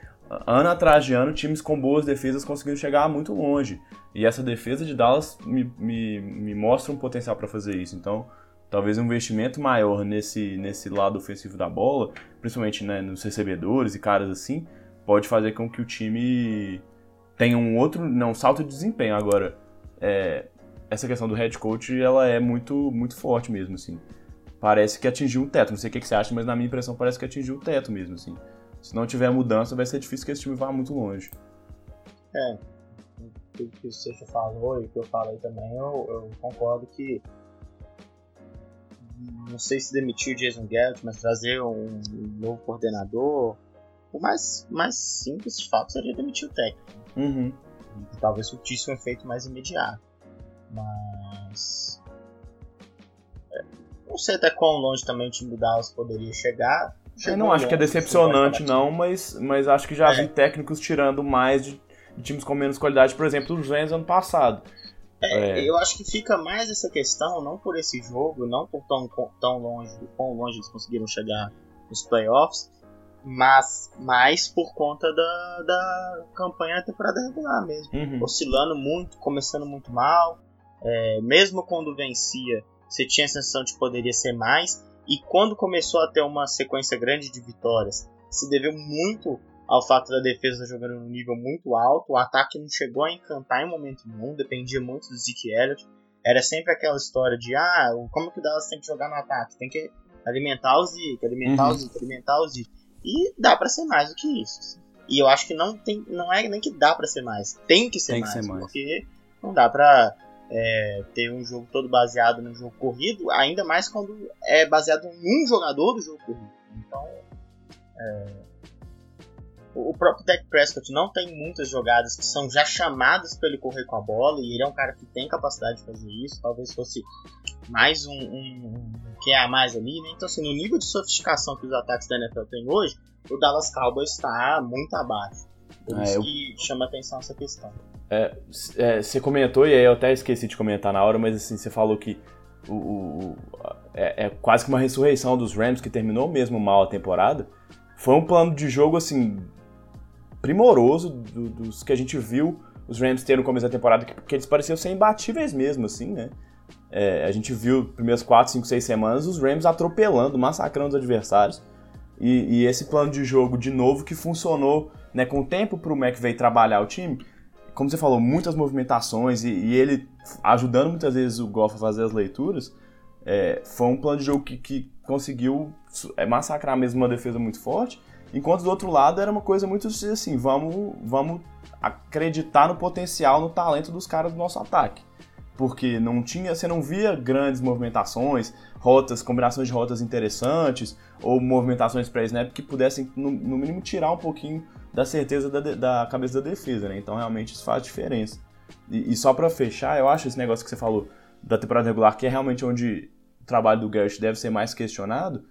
ano atrás de ano, times com boas defesas conseguindo chegar muito longe. E essa defesa de Dallas me, me, me mostra um potencial para fazer isso. Então, talvez um investimento maior nesse, nesse lado ofensivo da bola, principalmente né, nos recebedores e caras assim, pode fazer com que o time tenha um outro, não, salto de desempenho. Agora, é, essa questão do head coach, ela é muito, muito forte mesmo, assim. Parece que atingiu o teto. Não sei o que você acha, mas na minha impressão parece que atingiu o teto mesmo, assim se não tiver mudança, vai ser difícil que esse time vá muito longe.
É, o que o falou e o que eu falei também, eu, eu, concordo que não sei se demitir o Jason Garrett, mas trazer um, novo coordenador, o mais, mais simples de fato seria demitir o técnico.
Uhum.
Talvez surtisse um efeito mais imediato. Mas Não sei até quão longe também o time do Dallas poderia chegar.
Eu não acho que é decepcionante, não, mas, mas acho que já é. vi técnicos tirando mais de, de, times com menos qualidade, por exemplo, os Rams ano passado.
É, é. Eu acho que fica mais essa questão, não por esse jogo, não por tão, tão longe, quão longe eles conseguiram chegar nos playoffs, mas mais por conta da, da campanha da temporada regular mesmo. Uhum. Oscilando muito, começando muito mal. É, mesmo quando vencia, você tinha a sensação de que poderia ser mais. E quando começou a ter uma sequência grande de vitórias, se deveu muito ao fato da defesa jogando num nível muito alto. O ataque não chegou a encantar em momento nenhum, dependia muito do Zeke Elliott. Era sempre aquela história de ah, como que o Dallas tem que jogar no ataque? Tem que alimentar o Zeke, alimentar uhum. o Zeke, alimentar o Zeke. E dá para ser mais do que isso. Assim. E eu acho que não tem, não é nem que dá para ser mais, tem que ser, tem mais, que ser mais, porque não dá pra é, ter um jogo todo baseado no jogo corrido, ainda mais quando é baseado em um jogador do jogo corrido. Então, é, o próprio Dak Prescott não tem muitas jogadas que são já chamadas para ele correr com a bola, e ele é um cara que tem capacidade de fazer isso. Talvez fosse mais um, um, um que é a mais ali, né? Então, assim, no nível de sofisticação que os ataques da NFL têm hoje, o Dallas Cowboys está muito abaixo. Por é, isso eu... que chama atenção essa questão.
É, é, você comentou, e aí eu até esqueci de comentar na hora, mas assim, você falou que o, o é, é, quase que uma ressurreição dos Rams, que terminou mesmo mal a temporada. Foi um plano de jogo, assim, primoroso do, dos que a gente viu os Rams ter no começo da temporada, que, que eles pareciam ser imbatíveis mesmo, assim, né? É, a gente viu primeiras 4, 5, 6 semanas os Rams atropelando, massacrando os adversários. E, e esse plano de jogo, de novo, que funcionou né, com o tempo para o McVay trabalhar o time. Como você falou, muitas movimentações e, e ele ajudando muitas vezes o Goff a fazer as leituras. É, foi um plano de jogo que, que conseguiu é, massacrar mesmo uma defesa muito forte. Enquanto do outro lado era uma coisa muito assim, vamos, vamos acreditar no potencial, no talento dos caras do nosso ataque. Porque não tinha, você não via grandes movimentações, rotas, combinações de rotas interessantes, ou movimentações pré-snap que pudessem, no, no, mínimo, tirar um pouquinho da certeza da, da cabeça da defesa, né? Então realmente isso faz diferença. E, e só para fechar, eu acho esse negócio que você falou da temporada regular, que é realmente onde o trabalho do Garrett deve ser mais questionado,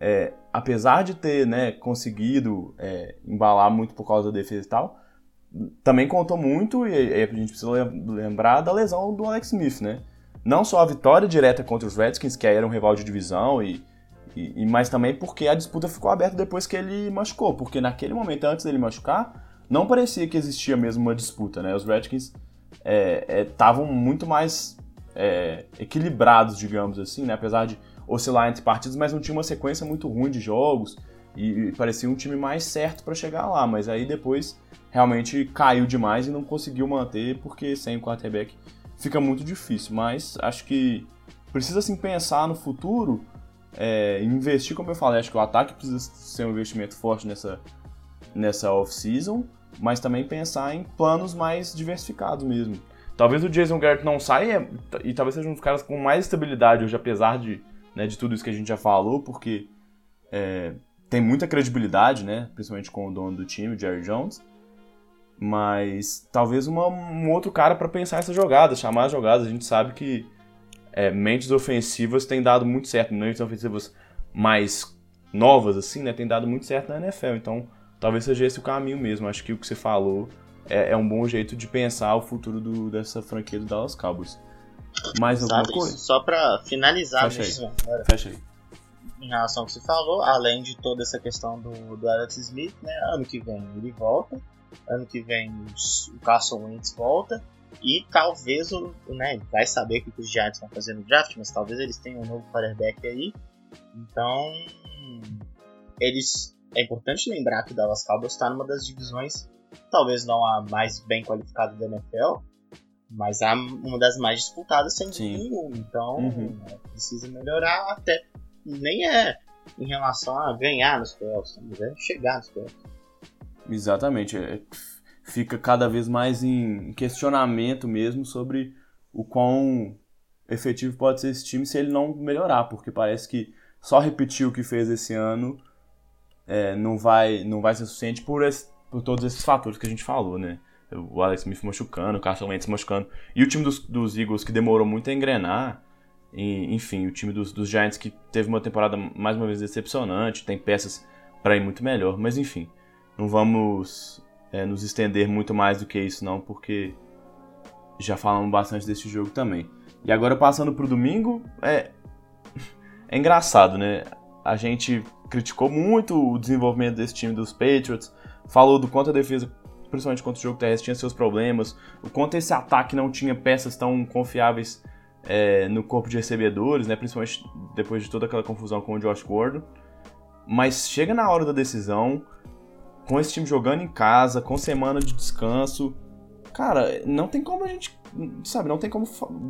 é, apesar de ter né, conseguido é, embalar muito por causa da defesa e tal, também contou muito, e, e a gente precisa lembrar da lesão do Alex Smith, né? Não só a vitória direta contra os Redskins, que era um rival de divisão, e, e, e, mas também porque a disputa ficou aberta depois que ele machucou, porque naquele momento, antes dele machucar, não parecia que existia mesmo uma disputa, né? Os Redskins estavam é, é, muito mais é, equilibrados, digamos assim, né? Apesar de oscilar entre partidos, mas não tinha uma sequência muito ruim de jogos e, e parecia um time mais certo para chegar lá. Mas aí depois realmente caiu demais e não conseguiu manter porque sem o quarterback fica muito difícil. Mas acho que precisa assim pensar no futuro, é, investir, como eu falei, acho que o ataque precisa ser um investimento forte nessa nessa off-season, mas também pensar em planos mais diversificados mesmo. Talvez o Jason Garrett não saia e talvez seja um dos caras com mais estabilidade hoje, apesar de né, de tudo isso que a gente já falou, porque é, tem muita credibilidade, né, principalmente com o dono do time, o Jerry Jones, mas talvez uma, um outro cara para pensar essa jogada, chamar as jogadas. A gente sabe que é, mentes ofensivas têm dado muito certo, mentes ofensivas mais novas, assim, né, tem dado muito certo na NFL, então talvez seja esse o caminho mesmo. Acho que o que você falou é, é um bom jeito de pensar o futuro do, dessa franquia do Dallas Cowboys. Mais alguma Sabe, coisa?
Só pra finalizar
Fecha mesmo. Aí. Fecha aí.
Em relação ao que você falou, além de toda essa questão do, do Alex Smith, né? Ano que vem ele volta. Ano que vem o Carson Wentz volta. E talvez o. Né, vai saber o que os Giants vão fazer no draft, mas talvez eles tenham um novo quarterback aí. Então. Eles. É importante lembrar que o Dallas Cowboys está numa das divisões, talvez não a mais bem qualificada da NFL, mas é uma das mais disputadas sem nenhuma. Então uhum. né, precisa melhorar até. Nem é em relação a ganhar nos playoffs, mas é chegar nos playoffs.
Exatamente. Fica cada vez mais em questionamento mesmo sobre o quão efetivo pode ser esse time se ele não melhorar, porque parece que só repetir o que fez esse ano é, não, vai, não vai ser suficiente por, esse, por todos esses fatores que a gente falou, né? o Alex Smith machucando, o Carson Wentz machucando. E o time dos, dos Eagles que demorou muito a engrenar. E, enfim, o time dos, dos Giants que teve uma temporada mais uma vez decepcionante, tem peças para ir muito melhor. Mas enfim, não vamos é, nos estender muito mais do que isso não, porque já falamos bastante desse jogo também. E agora passando pro domingo, é, é engraçado, né? A gente criticou muito o desenvolvimento desse time dos Patriots, falou do quanto a defesa, principalmente contra o jogo terrestre, tinha seus problemas, o quanto esse ataque não tinha peças tão confiáveis é, no corpo de recebedores, né? Principalmente depois de toda aquela confusão com o Josh Gordon. Mas chega na hora da decisão, com esse time jogando em casa, com semana de descanso, cara, não tem como a gente, sabe, não tem como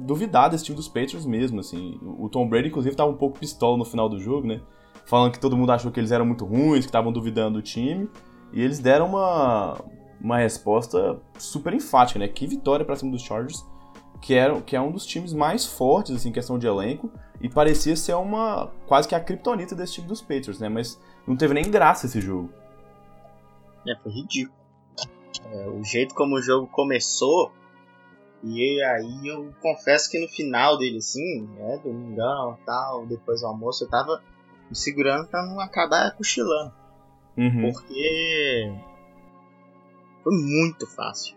duvidar desse time dos Patriots mesmo, assim. O Tom Brady, inclusive, tava um pouco pistola no final do jogo, né? Falando que todo mundo achou que eles eram muito ruins, que estavam duvidando do time. E eles deram uma, uma resposta super enfática, né? Que vitória para cima dos Chargers que, era, que é um dos times mais fortes assim, em questão de elenco, e parecia ser uma quase que a criptonita desse time dos Patriots, né? Mas não teve nem graça esse jogo.
É, foi ridículo. É, o jeito como o jogo começou, e aí eu confesso que no final dele, assim, é, domingão tal, depois do almoço, eu tava me segurando pra não acabar cochilando. Uhum. Porque foi muito fácil.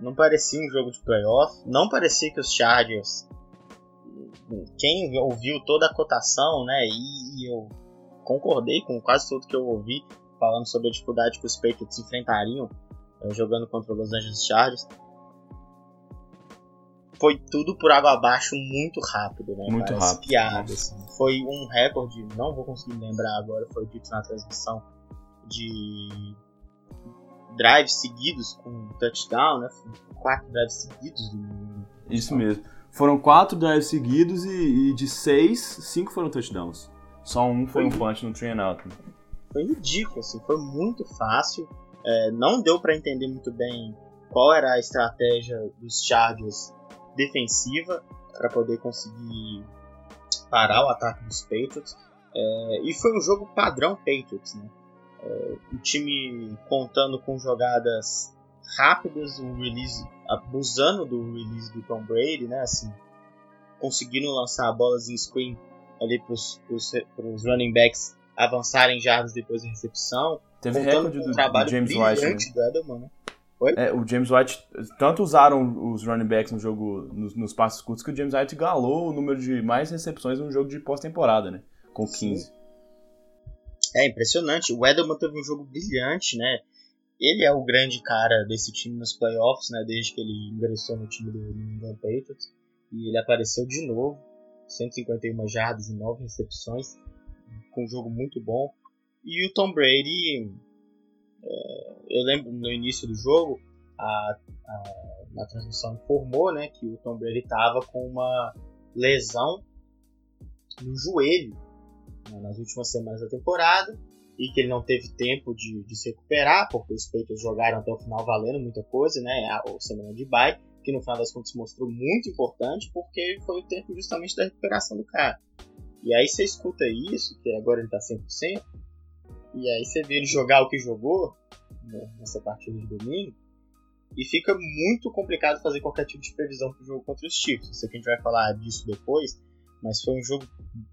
Não parecia um jogo de playoff. Não parecia que os Chargers. Quem ouviu toda a cotação, né? E eu concordei com quase tudo que eu ouvi falando sobre a dificuldade que os Patriots enfrentariam eh, jogando contra os Los Angeles Chargers. Foi tudo por água abaixo muito rápido, né?
Muito Parece rápido.
Piada, assim. Foi um recorde, não vou conseguir lembrar agora, foi dito na transmissão, de drives seguidos com touchdown, né? Quatro drives seguidos.
Isso mesmo. Foram quatro drives seguidos e, e, de seis, cinco foram touchdowns. Só um foi, foi um punch no train out. Né?
Foi ridículo, assim, foi muito fácil. É, não deu para entender muito bem qual era a estratégia dos Chargers defensiva para poder conseguir parar o ataque dos Patriots. É, e foi um jogo padrão Patriots, né? o time contando com jogadas rápidas, o release, abusando do release do Tom Brady, né? Assim, conseguindo lançar bolas em screen ali para os running backs avançarem jardas depois da recepção.
Teve recorde do, trabalho do James White. Né? Do Edelman, né? É, o James White, tanto usaram os running backs no jogo, nos, nos passos curtos, que o James White galou o número de mais recepções no jogo de pós-temporada, né? Com 15. Sim.
É impressionante. O Edelman teve um jogo brilhante, né? Ele é o grande cara desse time nos playoffs, né? Desde que ele ingressou no time do New England Patriots. E ele apareceu de novo. 151 jardas e 9 recepções. Com um jogo muito bom. E o Tom Brady. É, eu lembro no início do jogo, a, a, na transmissão informou né, que o Tom Brady estava com uma lesão no joelho né, nas últimas semanas da temporada e que ele não teve tempo de, de se recuperar, porque os Patriots jogaram até o final valendo muita coisa, né? A, a semana de bye, que no final das contas mostrou muito importante, porque foi o tempo justamente da recuperação do cara. E aí você escuta isso, que agora ele tá 100%, e aí você vê ele jogar o que jogou né, nessa partida de domingo, e fica muito complicado fazer qualquer tipo de previsão pro jogo contra os Chiefs. Sei que a gente vai falar disso depois, mas foi um jogo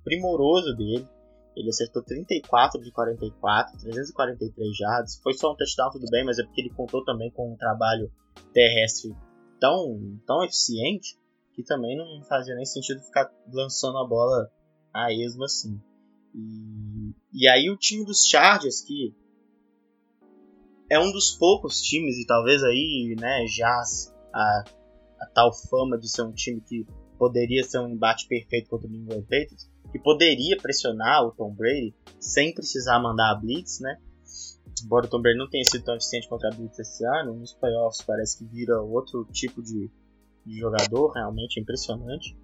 primoroso dele. Ele acertou 34 de 44, 343 jardas. Foi só um touchdown, tudo bem, mas é porque ele contou também com um trabalho terrestre tão, tão eficiente que também não fazia nem sentido ficar lançando a bola a esmo assim. E, e aí o time dos Chargers, que é um dos poucos times, e talvez aí, né, já a, a tal fama de ser um time que poderia ser um embate perfeito contra o New England Patriots, que poderia pressionar o Tom Brady sem precisar mandar a blitz, né? Embora o Tom Brady não tenha sido tão eficiente contra a blitz esse ano, nos playoffs parece que vira outro tipo de, de jogador, realmente é impressionante.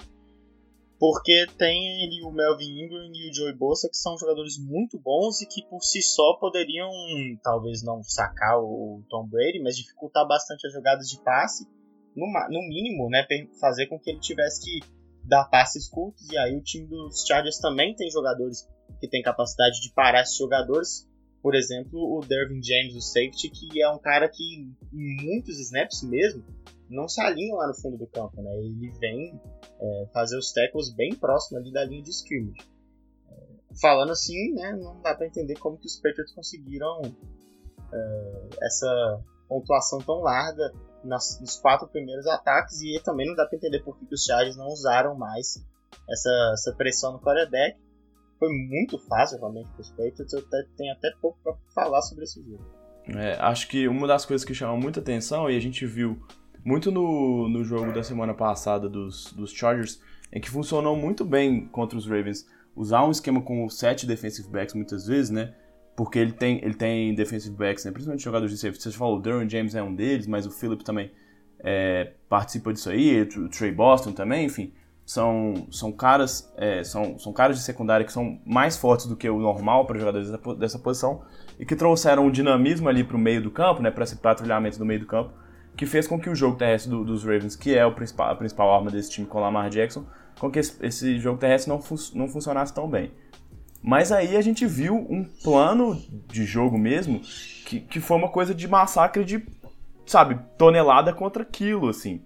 Porque tem ele o Melvin Ingram e o Joey Bosa, que são jogadores muito bons e que por si só poderiam, talvez não sacar o Tom Brady, mas dificultar bastante as jogadas de passe, no, no mínimo, né, fazer com que ele tivesse que dar passes curtos, e aí o time dos Chargers também tem jogadores que têm capacidade de parar esses jogadores. Por exemplo, o Dervin James, o safety, que é um cara que em muitos snaps mesmo, não se alinha lá no fundo do campo, né? Ele vem é, fazer os tackles bem próximo ali da linha de scrimmage. É, falando assim, né, não dá para entender como que os Patriots conseguiram é, essa pontuação tão larga nas, nos quatro primeiros ataques e também não dá para entender por que os Chargers não usaram mais essa, essa pressão no quarterback. Foi muito fácil realmente para os Patriots, eu até, tenho até pouco para falar sobre esse jogo.
É, acho que uma das coisas que chama muita atenção, e a gente viu muito no, no jogo da semana passada dos, dos Chargers, é que funcionou muito bem contra os Ravens usar um esquema com sete defensive backs muitas vezes, né? Porque ele tem, ele tem defensive backs, né? principalmente jogadores de safety. Você falou, o Derwin James é um deles, mas o Philip também é, participa disso aí, o Trey Boston também, enfim. São, são, caras, é, são, são caras de secundária que são mais fortes do que o normal para jogadores dessa, dessa posição e que trouxeram um dinamismo ali para o meio do campo, né, para esse patrulhamento do meio do campo, que fez com que o jogo terrestre do, dos Ravens, que é o principal, a principal arma desse time com o Lamar Jackson, com que esse, esse jogo terrestre não, fun não funcionasse tão bem. Mas aí a gente viu um plano de jogo mesmo que, que foi uma coisa de massacre de, sabe, tonelada contra quilo, assim.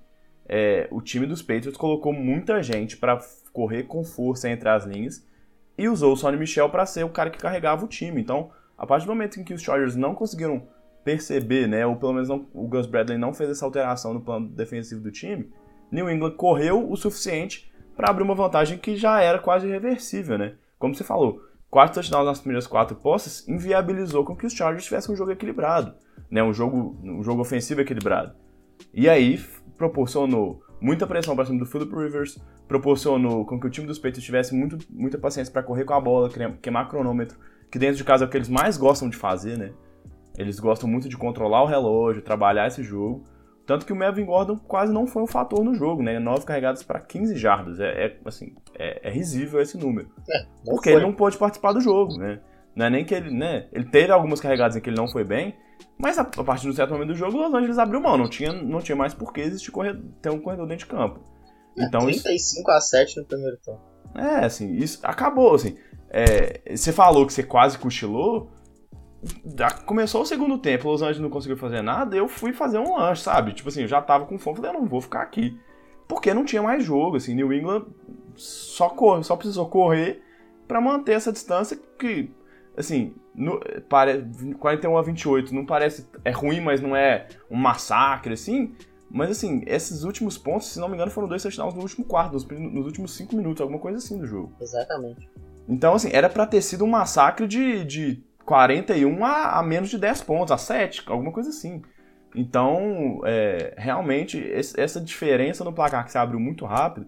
É, o time dos Patriots colocou muita gente para correr com força entre as linhas e usou o Sonny Michel para ser o cara que carregava o time. Então, a partir do momento em que os Chargers não conseguiram perceber, né, ou pelo menos não, o Gus Bradley não fez essa alteração no plano defensivo do time, New England correu o suficiente para abrir uma vantagem que já era quase irreversível, né? Como você falou, quatro touchdowns nas primeiras quatro posses inviabilizou com que os Chargers tivessem um jogo equilibrado, né? Um jogo, um jogo ofensivo equilibrado. E aí proporcionou muita pressão para cima do Philip Rivers, proporcionou com que o time dos Patriots tivesse muito, muita paciência para correr com a bola, queimar cronômetro, que dentro de casa é o que eles mais gostam de fazer, né? Eles gostam muito de controlar o relógio, trabalhar esse jogo. Tanto que o Melvin Gordon quase não foi um fator no jogo, né? 9 carregadas para 15 jardas. É, é assim, é, é, risível esse número. É, porque foi. ele não pôde participar do jogo, né? Não é nem que ele, né? Ele teve algumas carregadas em que ele não foi bem, mas a, a partir de um certo momento do jogo, o Los Angeles abriu mão. Não tinha, não tinha mais por que existir correr, ter um corredor dentro de campo.
É, então, 35 isso... a 7 no primeiro tempo.
É, assim, isso acabou, assim. É, você falou que você quase cochilou. Começou o segundo tempo, Los Angeles não conseguiu fazer nada, eu fui fazer um lanche, sabe? Tipo assim, eu já tava com fome, falei, eu não vou ficar aqui. Porque não tinha mais jogo, assim, New England só, corre, só precisou correr para manter essa distância que, assim, no, pare, 41 a 28 não parece, é ruim, mas não é um massacre, assim, mas assim, esses últimos pontos, se não me engano, foram dois touchdowns no último quarto, nos, nos últimos cinco minutos, alguma coisa assim do jogo.
Exatamente.
Então, assim, era para ter sido um massacre de, de 41 a, a menos de 10 pontos, a 7, alguma coisa assim. Então, é, realmente, esse, essa diferença no placar que se abriu muito rápido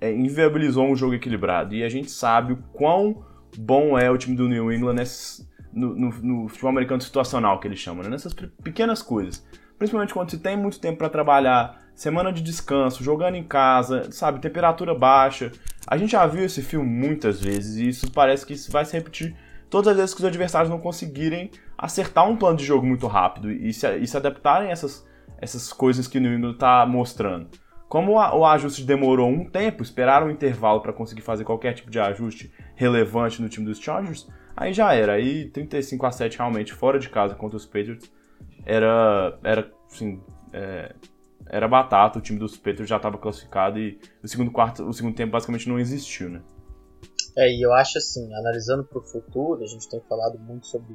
é, inviabilizou um jogo equilibrado. E a gente sabe o quão bom é o time do New England nesse, no, no, no futebol americano situacional, que eles chamam, né? nessas pequenas coisas. Principalmente quando se tem muito tempo para trabalhar, semana de descanso, jogando em casa, sabe, temperatura baixa. A gente já viu esse filme muitas vezes e isso parece que isso vai se repetir todas as vezes que os adversários não conseguirem acertar um plano de jogo muito rápido e se, e se adaptarem a essas, essas coisas que o New England está mostrando. Como o ajuste demorou um tempo, esperaram um intervalo para conseguir fazer qualquer tipo de ajuste relevante no time dos Chargers, aí já era. Aí 35 a 7 realmente fora de casa contra os Patriots era, era assim, é, era batata, o time dos Patriots já estava classificado e o segundo quarto, o segundo tempo basicamente não existiu, né?
É, e eu acho assim, analisando para o futuro, a gente tem falado muito sobre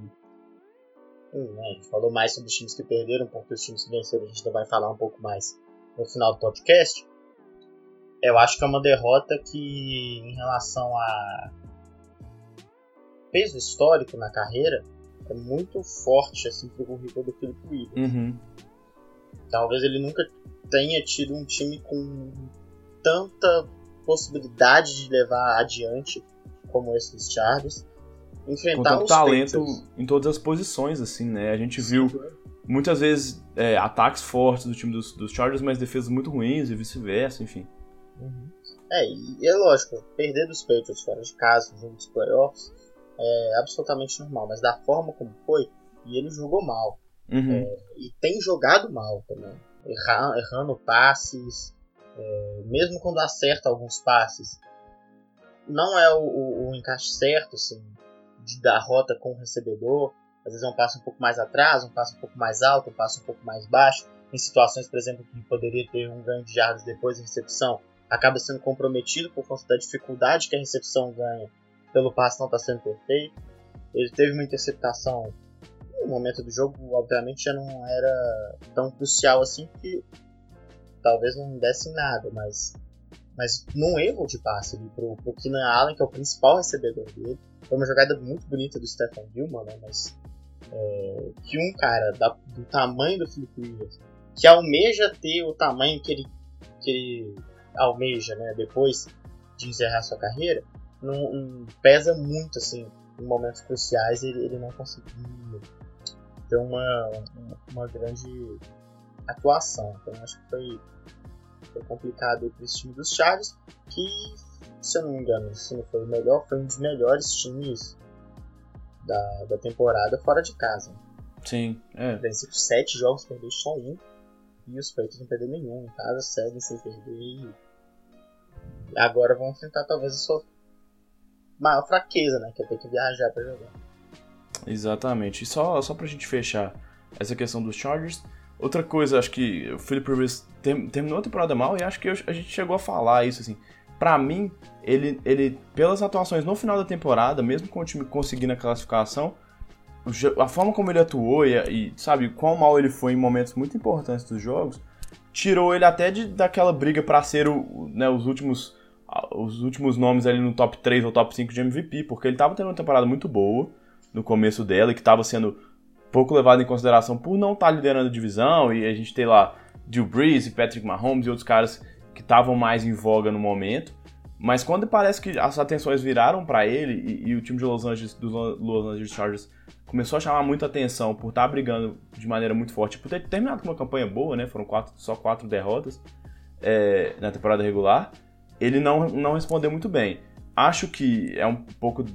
hum, né, a gente falou mais sobre os times que perderam, porque os times que venceram a gente vai falar um pouco mais no final do podcast. Eu acho que é uma derrota que, em relação a peso histórico na carreira, é muito forte assim pro currículo do Philip Rivers.
Uhum.
Talvez ele nunca tenha tido um time com tanta possibilidade de levar adiante como esse dos Chargers.
Enfrentar com os talento Patriots. em todas as posições, assim, né? A gente viu muitas vezes é, ataques fortes do time dos, dos, Chargers, mas defesas muito ruins e vice-versa, enfim.
Uhum. É, e é lógico, perder dos Patriots fora de casa, no jogo dos playoffs, é absolutamente normal, mas da forma como foi, e ele jogou mal.
Uhum.
É, e tem jogado mal também. Erra, errando passes, é, mesmo quando acerta alguns passes. Não é o, o, o, encaixe certo, assim, de dar rota com o recebedor. Às vezes é um passe um pouco mais atrás, um passe um pouco mais alto, um passe um pouco mais baixo. Em situações, por exemplo, que poderia ter um ganho de jardas depois da recepção, acaba sendo comprometido por conta da dificuldade que a recepção ganha pelo passe não estar tá sendo perfeito. Ele teve uma interceptação no momento do jogo, obviamente já não era tão crucial assim, que talvez não desse nada, mas, mas num erro de passe ali pro, pro Keenan Allen, que é o principal recebedor dele. Foi uma jogada muito bonita do Stephen Gilman, né, mas é, que um cara da, do tamanho do Philip Rivers, que almeja ter o tamanho que ele, que ele almeja, né, depois de encerrar sua carreira, não, não pesa muito, assim, em momentos cruciais ele, ele não conseguiu ter uma, uma, uma grande atuação. Então acho que foi, foi complicado para esse time dos Chargers, que, se eu não me engano, se não foi o melhor, foi um dos melhores times da, da temporada fora de casa.
Sim, é.
Venceu sete jogos, perdeu só um. E os Patriots não perderam nenhum. Em casa seguem sem perder. E agora vão enfrentar talvez a sua maior fraqueza, né? Que é ter que viajar para jogar.
Exatamente. E só, só pra gente fechar essa questão dos Chargers, outra coisa, acho que o Philip Rivers terminou a temporada mal e acho que a gente chegou a falar isso, assim. Pra mim, ele, ele, pelas atuações no final da temporada, mesmo com o time conseguindo a classificação, a forma como ele atuou e, e sabe, quão mal ele foi em momentos muito importantes dos jogos, tirou ele até de, daquela briga para ser o, né, os últimos os últimos nomes ali no top 3 ou top 5 de MVP, porque ele tava tendo uma temporada muito boa no começo dela que estava sendo pouco levado em consideração por não estar tá liderando a divisão e a gente tem lá Drew Brees e Patrick Mahomes e outros caras que estavam mais em voga no momento. Mas quando parece que as atenções viraram para ele e, e, o time de Los Angeles, dos Los Angeles Chargers começou a chamar muita atenção por estar tá brigando de maneira muito forte, por ter terminado com uma campanha boa, né? Foram quatro, só quatro derrotas é, na temporada regular. Ele não, não respondeu muito bem. Acho que é um pouco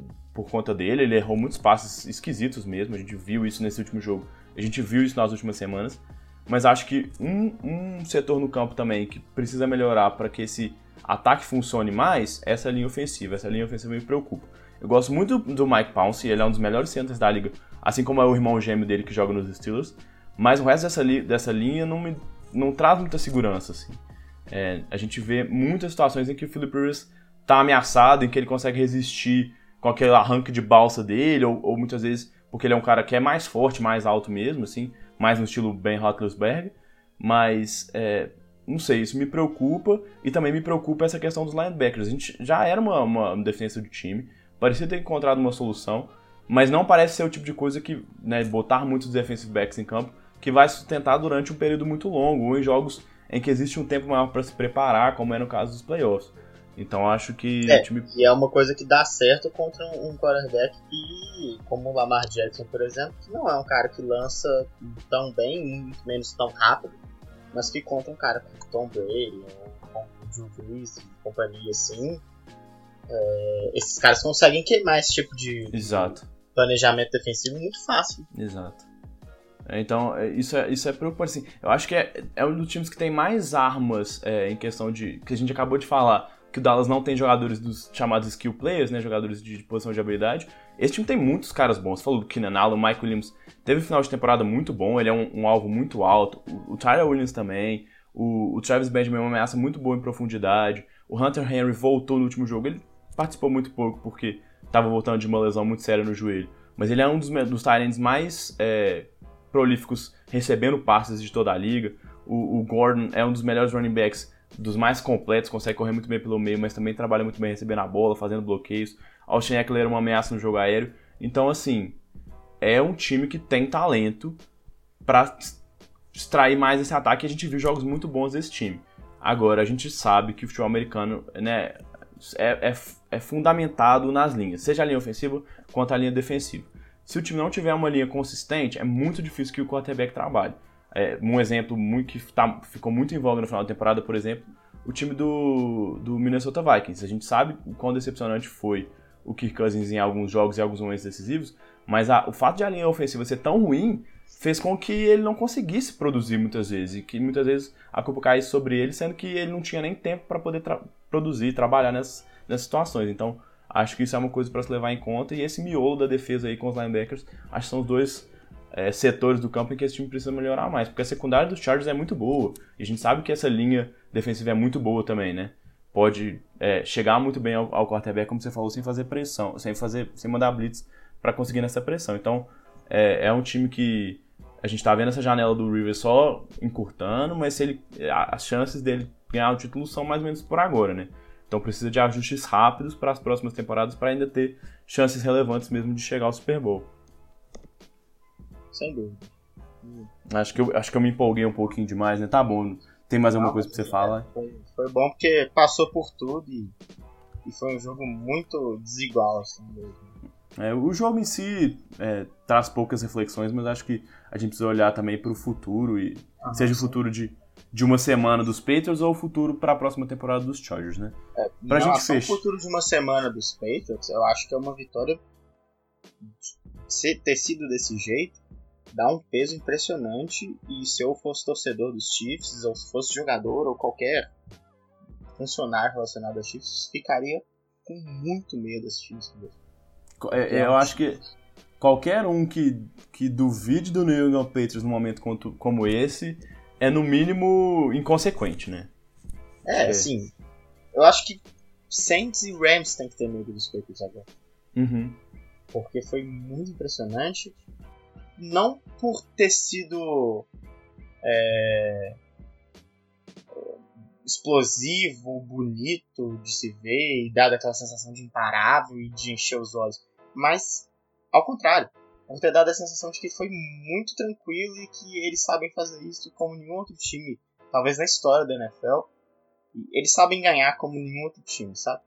por conta dele. Ele errou muitos passes esquisitos mesmo. A gente viu isso nesse último jogo. A gente viu isso nas últimas semanas. Mas acho que um, um setor no campo também que precisa melhorar para que esse ataque funcione mais é essa linha ofensiva. Essa linha ofensiva me preocupa. Eu gosto muito do Mike Pounce, ele é um dos melhores centers da liga, assim como é o irmão gêmeo dele que joga nos Steelers. Mas o resto dessa, li dessa linha não, me, não traz muita segurança. Assim. É, a gente vê muitas situações em que o Philip Rivers está ameaçado, em que ele consegue resistir com aquele arranque de balsa dele, ou, ou, muitas vezes porque ele é um cara que é mais forte, mais alto mesmo, assim, mais no estilo Ben Roethlisberger, mas é, não sei, isso me preocupa e também me preocupa essa questão dos linebackers. A gente já era uma, uma defesa do time, parecia ter encontrado uma solução, mas não parece ser o tipo de coisa que, né, botar muitos defensive backs em campo, que vai sustentar durante um período muito longo, ou em jogos em que existe um tempo maior para se preparar, como é no caso dos playoffs. Então acho que
é, time... E é uma coisa que dá certo contra um quarterback que, como o Lamar Jackson, por exemplo, que não é um cara que lança tão bem, muito menos tão rápido, mas que contra um cara como Tom Brady, ou com Drew Brees e companhia assim, é, esses caras conseguem queimar esse tipo de,
Exato.
planejamento defensivo muito fácil.
Exato. Então, é, isso é, isso é preocupante. Assim, eu acho que é, é um dos times que tem mais armas é, em questão de. que a gente acabou de falar que o Dallas não tem jogadores dos chamados skill players, né, jogadores de, posição de habilidade. Esse time tem muitos caras bons. Você falou do Keenan Allen, o Mike Williams teve um final de temporada muito bom, ele é um, um alvo muito alto. O, o Tyler Williams também. O, o, Travis Benjamin é uma ameaça muito boa em profundidade. O Hunter Henry voltou no último jogo. Ele participou muito pouco porque estava voltando de uma lesão muito séria no joelho. Mas ele é um dos, dos Tyrants mais é, prolíficos recebendo passes de toda a liga. O, o Gordon é um dos melhores running backs dos mais completos, consegue correr muito bem pelo meio, mas também trabalha muito bem recebendo a bola, fazendo bloqueios. Austin Eckler é uma ameaça no jogo aéreo. Então, assim, é um time que tem talento para extrair mais esse ataque. A gente viu jogos muito bons desse time. Agora, a gente sabe que o futebol americano né, é, é, é fundamentado nas linhas, seja a linha ofensiva quanto a linha defensiva. Se o time não tiver uma linha consistente, é muito difícil que o quarterback trabalhe. É, um exemplo muito que tá, ficou muito em voga no final da temporada, por exemplo, o time do, do Minnesota Vikings. A gente sabe o quão decepcionante foi o Kirk Cousins em alguns jogos e alguns momentos decisivos, mas a, o fato de a linha ofensiva ser tão ruim fez com que ele não conseguisse produzir muitas vezes, e que muitas vezes a culpa caísse sobre ele, sendo que ele não tinha nem tempo para poder tra produzir, trabalhar nessas, nessas situações. Então, Acho que isso é uma coisa para se levar em conta. E esse miolo da defesa aí com os linebackers, acho que são os dois é, setores do campo em que esse time precisa melhorar mais. Porque a secundária dos Chargers é muito boa. E a gente sabe que essa linha defensiva é muito boa também, né? Pode é, chegar muito bem ao, ao quarterback, como você falou, sem fazer pressão, sem fazer, sem mandar blitz para conseguir nessa pressão. Então, é, é um time que a gente tá vendo essa janela do Rivers só encurtando, mas se ele, as chances dele ganhar o título são mais ou menos por agora, né? Então precisa de ajustes rápidos para as próximas temporadas para ainda ter chances relevantes mesmo de chegar ao Super Bowl.
Sem dúvida.
Acho que eu, acho que eu me empolguei um pouquinho demais, né? Tá bom. Tem mais alguma Não, coisa pra você é, falar?
Foi, foi, bom porque passou por tudo e, e foi um jogo muito desigual, assim mesmo.
É, o jogo em si é, traz poucas reflexões, mas acho que a gente precisa olhar também para o futuro, e ah, seja o futuro de, de uma semana dos Patriots ou o futuro para a próxima temporada dos Chargers, né?
É, pra gente fechar. o futuro de uma semana dos Patriots, eu acho que é uma vitória ter sido desse jeito dá um peso impressionante e se eu fosse torcedor dos Chiefs ou se fosse jogador ou qualquer funcionário relacionado aos Chiefs ficaria com muito medo assistindo isso mesmo.
É, é, eu acho que qualquer um que, que duvide do New England Patriots num momento como esse é no mínimo inconsequente, né?
É, é. sim. Eu acho que Saints e Rams tem que ter medo dos Patriots agora.
Uhum.
Porque foi muito impressionante. Não por ter sido é, explosivo, bonito de se ver e dado aquela sensação de imparável e de encher os olhos mas ao contrário, por ter dado a sensação de que foi muito tranquilo e que eles sabem fazer isso como nenhum outro time, talvez na história da NFL. Eles sabem ganhar como nenhum outro time, sabe?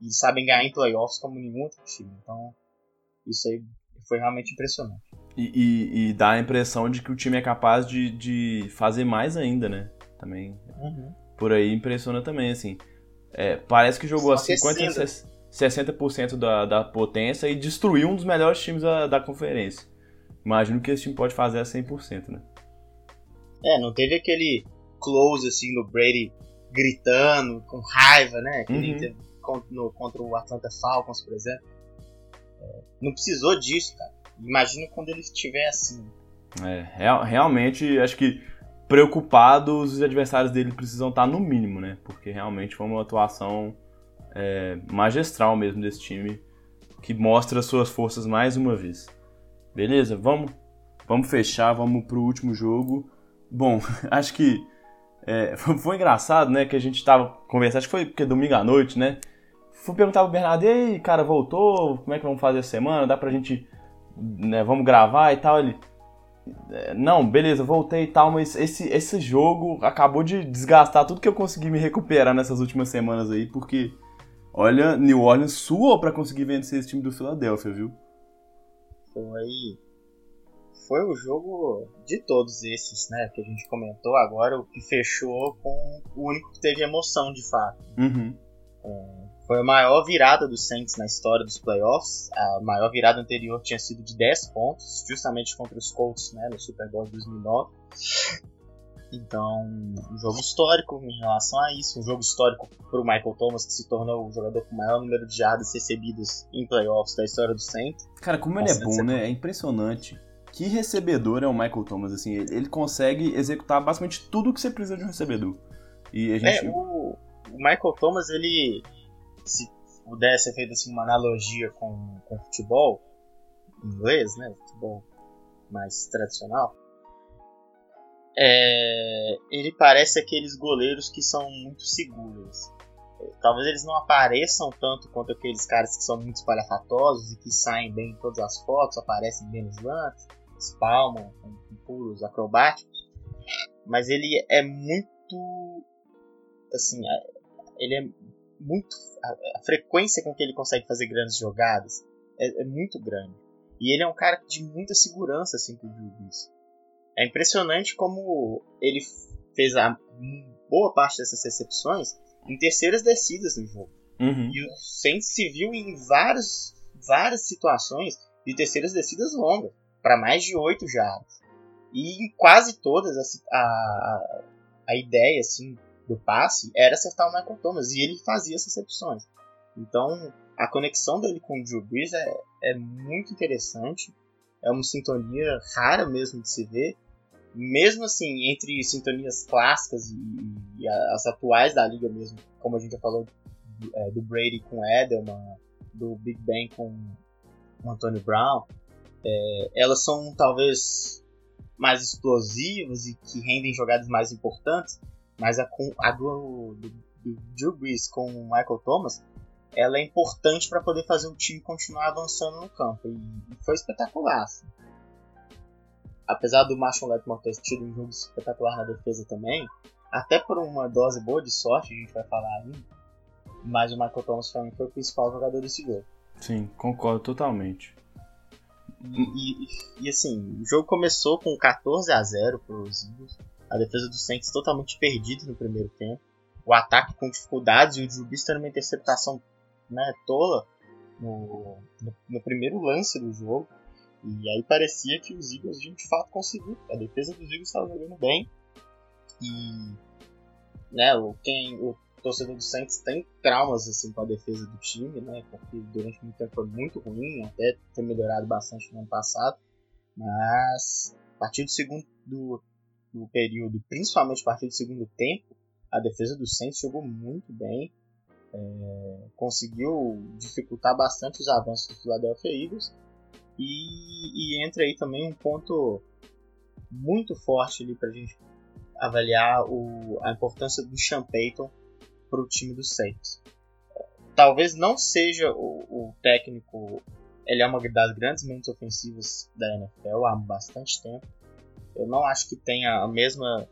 E sabem ganhar em playoffs como nenhum outro time. Então, isso aí foi realmente impressionante.
E, e, e dá a impressão de que o time é capaz de, de fazer mais ainda, né? Também.
Uhum.
Por aí impressiona também, assim. É, parece que jogou Só a 50 60% da, da potência e destruir um dos melhores times da, da conferência. Imagino que esse time pode fazer a 100%, né?
É, não teve aquele close assim no Brady gritando, com raiva, né? Que uhum. teve no, contra o Atlanta Falcons, por exemplo. Não precisou disso, cara. Imagina quando ele estiver assim.
É, real, realmente, acho que preocupados, os adversários dele precisam estar no mínimo, né? Porque realmente foi uma atuação é, magistral mesmo desse time, que mostra suas forças mais uma vez. Beleza? Vamos, vamos fechar, vamos pro último jogo. Bom, acho que é, foi engraçado, né, que a gente tava conversando, acho que foi porque domingo à noite, né? Fui perguntar pro Bernardo, e aí, cara, voltou? Como é que vamos fazer a semana? Dá pra gente, né, vamos gravar e tal? Ele, é, não, beleza, voltei e tal, mas esse, esse jogo acabou de desgastar tudo que eu consegui me recuperar nessas últimas semanas aí, porque Olha, New Orleans suou para conseguir vencer esse time do Philadelphia, viu?
Foi. Foi o jogo de todos esses, né? Que a gente comentou agora, o que fechou com o único que teve emoção de fato.
Uhum.
É, foi a maior virada dos Saints na história dos playoffs. A maior virada anterior tinha sido de 10 pontos, justamente contra os Colts, né? No Super Bowl de 2009. Então, um jogo histórico em relação a isso, um jogo histórico para o Michael Thomas, que se tornou o jogador com o maior número de jardas recebidas em playoffs da história do Saints.
Cara, como ele é bom, né? É impressionante. Que recebedor é o Michael Thomas, assim, ele consegue executar basicamente tudo que você precisa de um recebedor. E a gente...
É, o, o Michael Thomas, ele, se pudesse ser feito assim, uma analogia com, com futebol inglês, né? Futebol mais tradicional, é, ele parece aqueles goleiros que são muito seguros. Talvez eles não apareçam tanto quanto aqueles caras que são muito espalhafatosos e que saem bem em todas as fotos, aparecem bem nos lances, espalmam com, com pulos acrobáticos. Mas ele é muito. Assim, ele é muito. A, a frequência com que ele consegue fazer grandes jogadas é, é muito grande. E ele é um cara de muita segurança, assim, pro isso. É impressionante como ele fez a boa parte dessas recepções em terceiras descidas no jogo.
Uhum.
E o Saints se viu em vários, várias situações de terceiras descidas longas, para mais de 8 jardas. E em quase todas a, a, a ideia assim, do passe era acertar o Michael Thomas, e ele fazia essas recepções. Então, a conexão dele com o Drew Brees é, é muito interessante. É uma sintonia rara mesmo de se ver. Mesmo assim, entre sintonias clássicas e, e as atuais da liga mesmo, como a gente já falou do, é, do Brady com Edelman, do Big Ben com o Antonio Brown, é, elas são talvez mais explosivas e que rendem jogadas mais importantes, mas a, a do, do, do Drew Brees com o Michael Thomas ela é importante para poder fazer o time continuar avançando no campo. E, foi espetacular. Assim. Apesar do Marshall Letmore ter tido um jogo espetacular na defesa também, até por uma dose boa de sorte, a gente vai falar ainda, mas o Michael Thomas foi o principal jogador desse jogo.
Sim, concordo totalmente.
E, e, e, assim, o jogo começou com 14 a 0 para os Eagles. A defesa do Saints totalmente perdida no primeiro tempo. O ataque com dificuldades e o Brees tendo uma interceptação né, tola no, no, no, primeiro lance do jogo. E aí parecia que os Eagles de fato conseguiram. A defesa dos Eagles estava jogando bem. E né, o, quem, o torcedor do Saints tem traumas assim com a defesa do time, né? Porque durante muito tempo foi muito ruim, até ter melhorado bastante no ano passado. Mas a partir do segundo do, do período, principalmente a partir do segundo tempo, a defesa do Saints jogou muito bem é, conseguiu dificultar bastante os avanços do Philadelphia Eagles. E, e entra aí também um ponto muito forte ali para a gente avaliar o, a importância do Sean Payton para o time do Saints. Talvez não seja o, o, técnico, ele é uma das grandes mentes ofensivas da NFL há bastante tempo. Eu não acho que tenha a mesma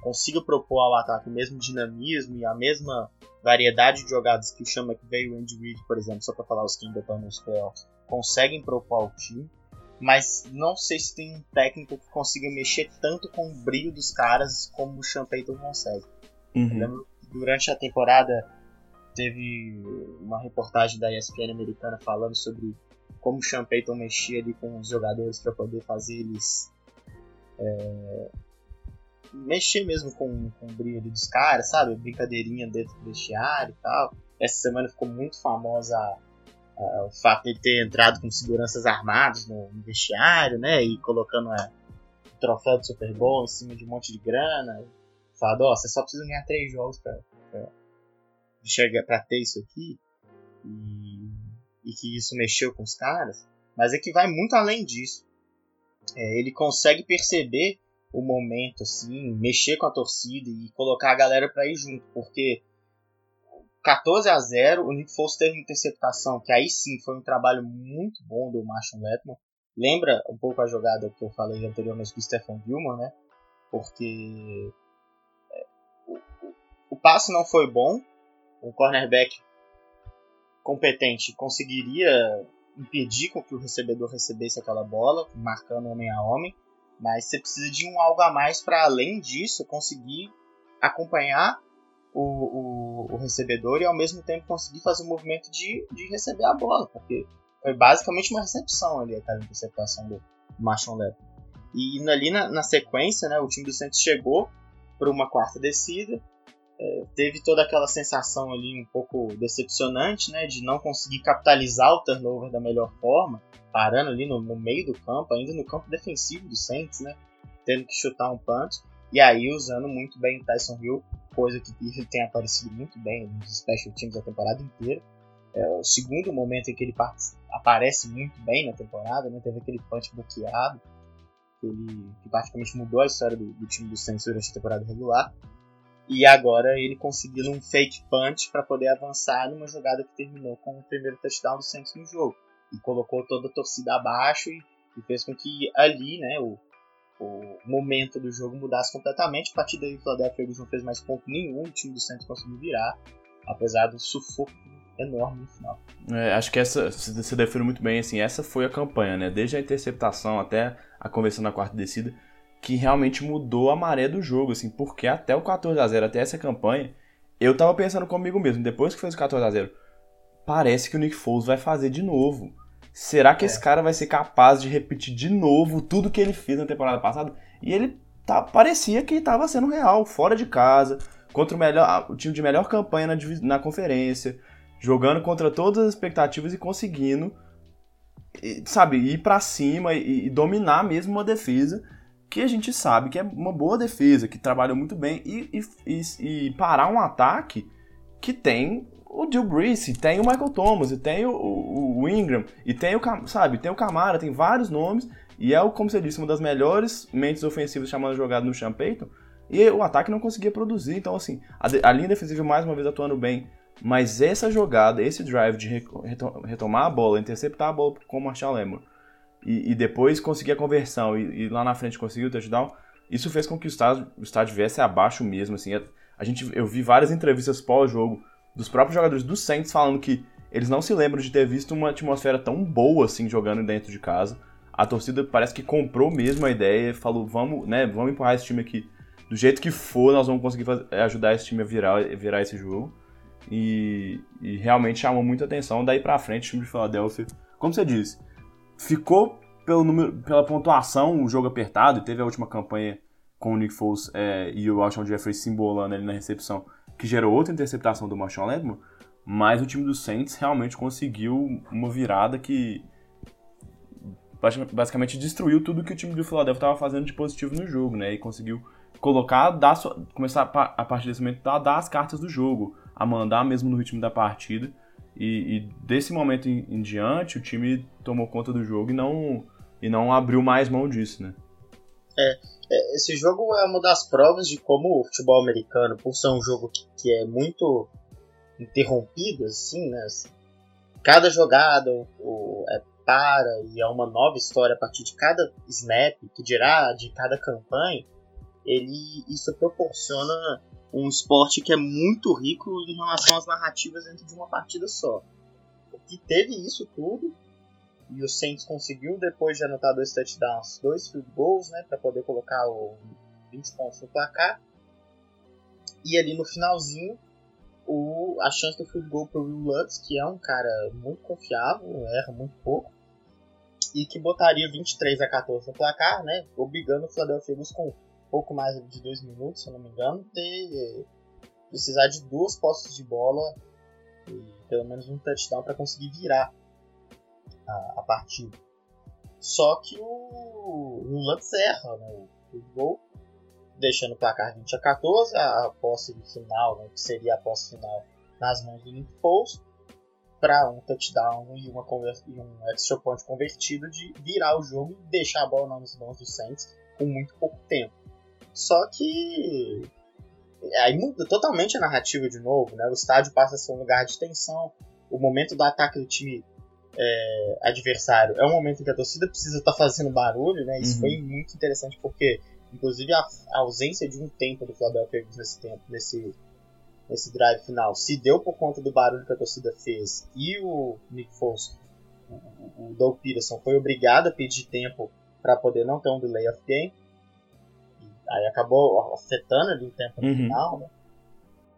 consiga propor ao ataque o mesmo dinamismo e a mesma variedade de jogadas que o Sean McVay e o Andy Reid, por exemplo, só para falar os que ainda estão nos playoffs, conseguem propor ao time. Mas não sei se tem um técnico que consiga mexer tanto com o brilho dos caras como o Sean Payton consegue. Uhum. lembro durante a temporada teve uma reportagem da ESPN americana falando sobre como o Sean Payton mexia ali com os jogadores para poder fazer eles é, mexer mesmo com, com o brilho dos caras, sabe? Brincadeirinha dentro do vestiário e tal. Essa semana ficou muito famosa o fato de ter entrado com seguranças armados no, no vestiário, né? E colocando a, o troféu do Super Bowl em cima de um monte de grana. Falando, ó, oh, você só precisa ganhar três jogos pra, pra, chegar, pra ter isso aqui. E, e que isso mexeu com os caras. Mas é que vai muito além disso. É, ele consegue perceber o momento, assim, mexer com a torcida e colocar a galera para ir junto, porque 14 a 0 o Nick Foles teve uma interceptação, que aí sim foi um trabalho muito bom do Marshall Letman. Lembra um pouco a jogada que eu falei anteriormente do Stephen Gilmore, né? Porque é, o, o passe não foi bom, o cornerback competente conseguiria impedir com que o recebedor recebesse aquela bola, marcando homem a homem. Mas você precisa de um algo a mais para além disso conseguir acompanhar o, o, o, recebedor e ao mesmo tempo conseguir fazer o movimento de, de receber a bola, porque foi basicamente uma recepção ali, aquela interceptação do Marshall Levy. E ali na, na, sequência, né, o time do Santos chegou para uma quarta descida, teve toda aquela sensação ali um pouco decepcionante, né, de não conseguir capitalizar o turnover da melhor forma, parando ali no, no, meio do campo, ainda no campo defensivo do Saints, né? Tendo que chutar um punch. E aí usando muito bem o Tyson Hill, coisa que ele tem aparecido muito bem nos special teams da temporada inteira. É o segundo momento em que ele aparece muito bem na temporada, né? Teve aquele punch bloqueado, que, ele, que praticamente mudou a história do, do time do Saints durante a temporada regular. E agora ele conseguiu um fake punch para poder avançar numa jogada que terminou com o primeiro touchdown do Saints no jogo e colocou toda a torcida abaixo e, e fez com que ali, né, o, o momento do jogo mudasse completamente. A partir daí o Philadelphia Eagles não fez mais ponto nenhum, o time do Santos conseguiu virar, apesar do sufoco enorme no final.
É, acho que essa, você definiu muito bem, assim, essa foi a campanha, né, desde a interceptação até a conversão na quarta descida, que realmente mudou a maré do jogo, assim, porque até o 14 a 0 até essa campanha, eu tava pensando comigo mesmo, depois que fez o 14 a 0 parece que o Nick Foles vai fazer de novo. Será que é. esse cara vai ser capaz de repetir de novo tudo que ele fez na temporada passada? E ele tá, parecia que estava sendo real, fora de casa, contra o, melhor, o time de melhor campanha na, na conferência. jogando contra todas as expectativas e conseguindo, sabe, ir para cima e, e, dominar mesmo uma defesa que a gente sabe que é uma boa defesa, que trabalhou muito bem e, e, e parar um ataque que tem o Jill Brees, tem o Michael Thomas, e tem o, o, o, Ingram, e tem o, sabe, tem o Camara, tem vários nomes, e é, como você disse, uma das melhores mentes ofensivas chamando jogada no Sean e o ataque não conseguia produzir, então assim, a, a linha defensiva mais uma vez atuando bem, mas essa jogada, esse drive de retomar a bola, interceptar a bola com o Marshall Lemon e, e, depois conseguir a conversão e, e, lá na frente conseguir o touchdown, isso fez com que o estádio, o estádio viesse abaixo mesmo. Assim, a, a gente, eu vi várias entrevistas pós-jogo dos próprios jogadores do Saints falando que eles não se lembram de ter visto uma atmosfera tão boa assim jogando dentro de casa. A torcida parece que comprou mesmo a ideia, falou vamos, né, vamos empurrar esse time aqui do jeito que for, nós vamos conseguir fazer, ajudar esse time a virar, virar esse jogo. E, e realmente chamou muita atenção. Daí pra frente, o time de Philadelphia, como você disse, ficou pelo número, pela pontuação o jogo apertado. E teve a última campanha com o Nick Foles é, e o Alshon Jeffrey simbolando ali na recepção, que gerou outra interceptação do Marshawn Lattimore. Mas o time do Saints realmente conseguiu uma virada que basicamente destruiu tudo que o time do Philadelphia estava fazendo de positivo no jogo, né? E conseguiu colocar, dar, começar a partir desse momento a dar as cartas do jogo, a mandar mesmo no ritmo da partida. E, e desse momento em, em, diante, o time tomou conta do jogo e não, e não abriu mais mão disso, né?
É, é, esse jogo é uma das provas de como o futebol americano, por ser um jogo que, que é muito interrompido, assim, né? Cada jogada o, é para e é uma nova história a partir de cada snap, que dirá de cada campanha, ele isso proporciona um esporte que é muito rico em relação às narrativas dentro de uma partida só. Porque teve isso tudo, e o Saints conseguiu, depois de anotar dois touchdowns, dois field goals, né, para poder colocar o 20 pontos no placar. E ali no finalzinho, o, a chance do field goal pro Will Lutz, que é um cara muito confiável, erra muito pouco, e que botaria 23 a 14 no placar, né, obrigando o Philadelphia Eagles com pouco mais de dois minutos, se eu não me engano, ter precisar de duas posses de bola e pelo menos um touchdown para conseguir virar a, a, partida. Só que o, o Lutz erra né, o, gol, deixando o placar 20 a 14, a, a posse final, né, que seria a posse final nas mãos do Nick Foles, para um touchdown e, uma e um extra point convertido de virar o jogo e deixar a bola nas mãos do Saints com muito pouco tempo. Só que aí muda totalmente a narrativa de novo, né? O estádio passa a ser um lugar de tensão. O momento do ataque do time é, adversário é um momento em que a torcida precisa estar tá fazendo barulho, né? Isso uhum. foi muito interessante porque, inclusive, a, a, ausência de um tempo do Philadelphia Eagles nesse tempo, nesse nesse drive final, se deu por conta do barulho que a torcida fez e o Nick Foles, o, o Doug Peterson, foi obrigado a pedir tempo para poder não ter um delay of game. Aí acabou afetando ali o tempo no uhum. final, né?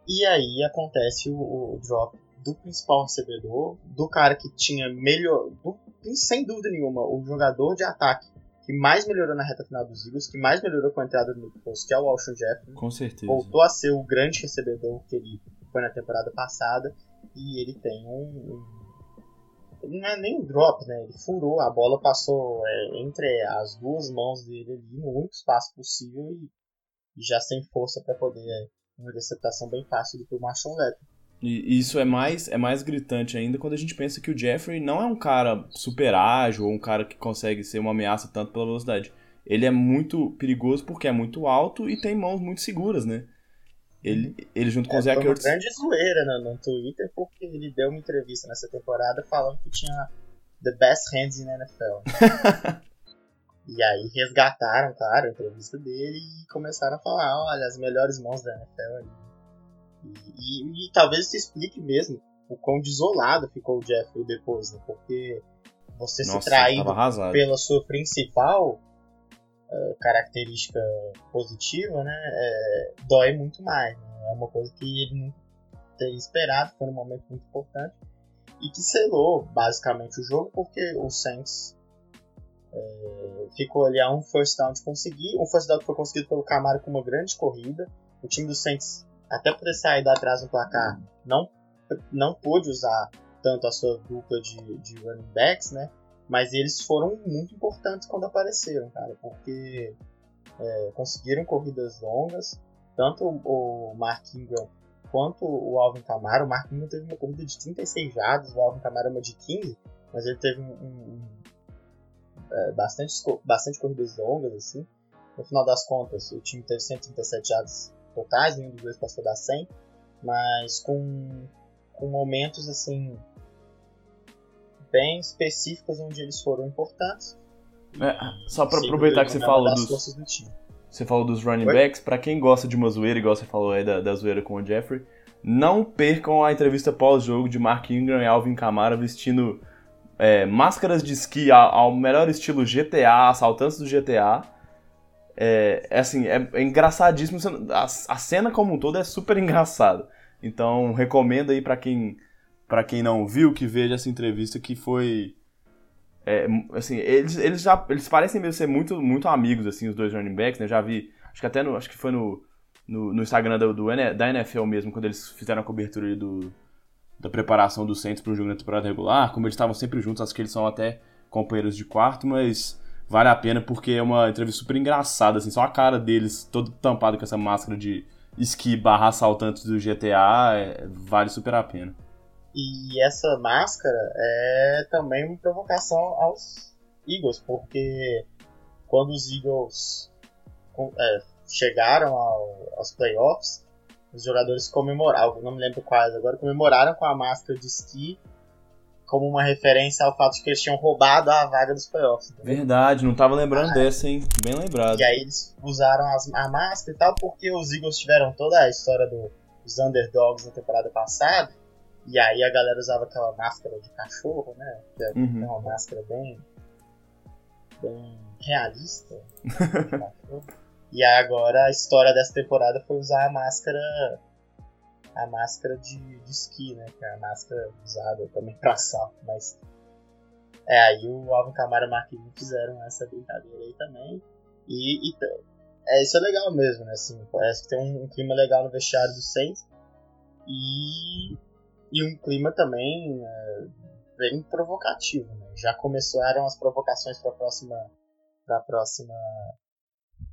E aí acontece o, o, drop do principal recebedor, do cara que tinha melhor. Do, sem dúvida nenhuma, o jogador de ataque que mais melhorou na reta final dos Eagles, que mais melhorou com a entrada do Nick Foles, que é o Alshon Jeffrey.
Com certeza.
Voltou a ser o grande recebedor que ele foi na temporada passada. E ele tem um, um não é nem um drop, né? Ele furou, a bola passou é, entre as duas mãos dele ali no único espaço possível e, e já sem força para poder é, uma interceptação bem fácil do que o Marshall Leto.
E isso é mais, é mais gritante ainda quando a gente pensa que o Jeffrey não é um cara super ágil ou um cara que consegue ser uma ameaça tanto pela velocidade. Ele é muito perigoso porque é muito alto e tem mãos muito seguras, né? Ele, ele junto com
é,
o Zach
Ertz... uma grande zoeira no, no Twitter porque ele deu uma entrevista nessa temporada falando que tinha the best hands in NFL. e aí resgataram, claro, a entrevista dele e começaram a falar, olha, as melhores mãos da NFL ali. E, e, e, talvez isso explique mesmo o quão desolado ficou o Jeffrey depois, né? Porque você Nossa, se traído pela sua principal uh, característica positiva, né, é, dói muito mais. Né? É uma coisa que ele não teria esperado, foi um momento muito importante e que selou basicamente o jogo, porque o Saints é, ficou ali a um first down de conseguir. Um first down que foi conseguido pelo Camaro com uma grande corrida. O time do Saints, até por ter saído atrás no placar, não não pôde usar tanto a sua dupla de, de running backs, né? Mas eles foram muito importantes quando apareceram, cara, porque é, conseguiram corridas longas, tanto o Mark Ingram quanto o Alvin Kamara. O Mark Ingram teve uma corrida de 36 jardas, o Alvin Kamara uma de 15, mas ele teve um, um, é, bastante, bastante corridas longas, assim. No final das contas, o time teve 137 jardas totais, nenhum dos dois passou da 100, mas com, com momentos, assim, bem específicas onde eles foram importantes.
É, só para aproveitar que você falou dos, do você falou dos running Oi? backs, para quem gosta de uma zoeira, igual você falou aí da, da zoeira com o Jeffrey, não percam a entrevista pós-jogo de Mark Ingram e Alvin Kamara vestindo é, máscaras de esqui ao, ao, melhor estilo GTA, assaltantes do GTA. É, é assim, é, é engraçadíssimo. A, a, cena como um todo é super engraçada. Então recomendo aí para quem para quem não viu, que veja essa entrevista que foi. É, assim, eles, eles já. Eles parecem mesmo ser muito, muito amigos, assim, os dois running backs, né? Eu já vi. Acho que até no. Acho que foi no, no, no Instagram do, do, da NFL mesmo, quando eles fizeram a cobertura do, da preparação do Saints para o jogo na temporada regular. Como eles estavam sempre juntos, acho que eles são até companheiros de quarto, mas vale a pena porque é uma entrevista super engraçada, assim, só a cara deles todo tampado com essa máscara de esqui barra assaltantes do GTA, é, vale super a pena.
E essa máscara é também uma provocação aos Eagles, porque quando os Eagles é, chegaram ao, aos playoffs, os jogadores comemoraram, não me lembro quais agora, comemoraram com a máscara de esqui como uma referência ao fato de que eles tinham roubado a vaga dos playoffs.
Entendeu? Verdade, não tava lembrando ah, dessa, hein? Bem lembrado.
E aí eles usaram as, a máscara e tal, porque os Eagles tiveram toda a história do, dos underdogs na temporada passada. E aí a galera usava aquela máscara de cachorro, né? Que é uhum. uma máscara bem. bem realista. e agora a história dessa temporada foi usar a máscara. A máscara de, de esqui, né? Que é a máscara usada também pra salto, mas. É, aí o Alvin Camara e o Marquinhos fizeram essa brincadeira aí também. E, e é, isso é legal mesmo, né? Assim, parece que tem um, um clima legal no vestiário do Saints. E e um clima também é, bem provocativo. Né? Já começaram as provocações para a próxima, pra próxima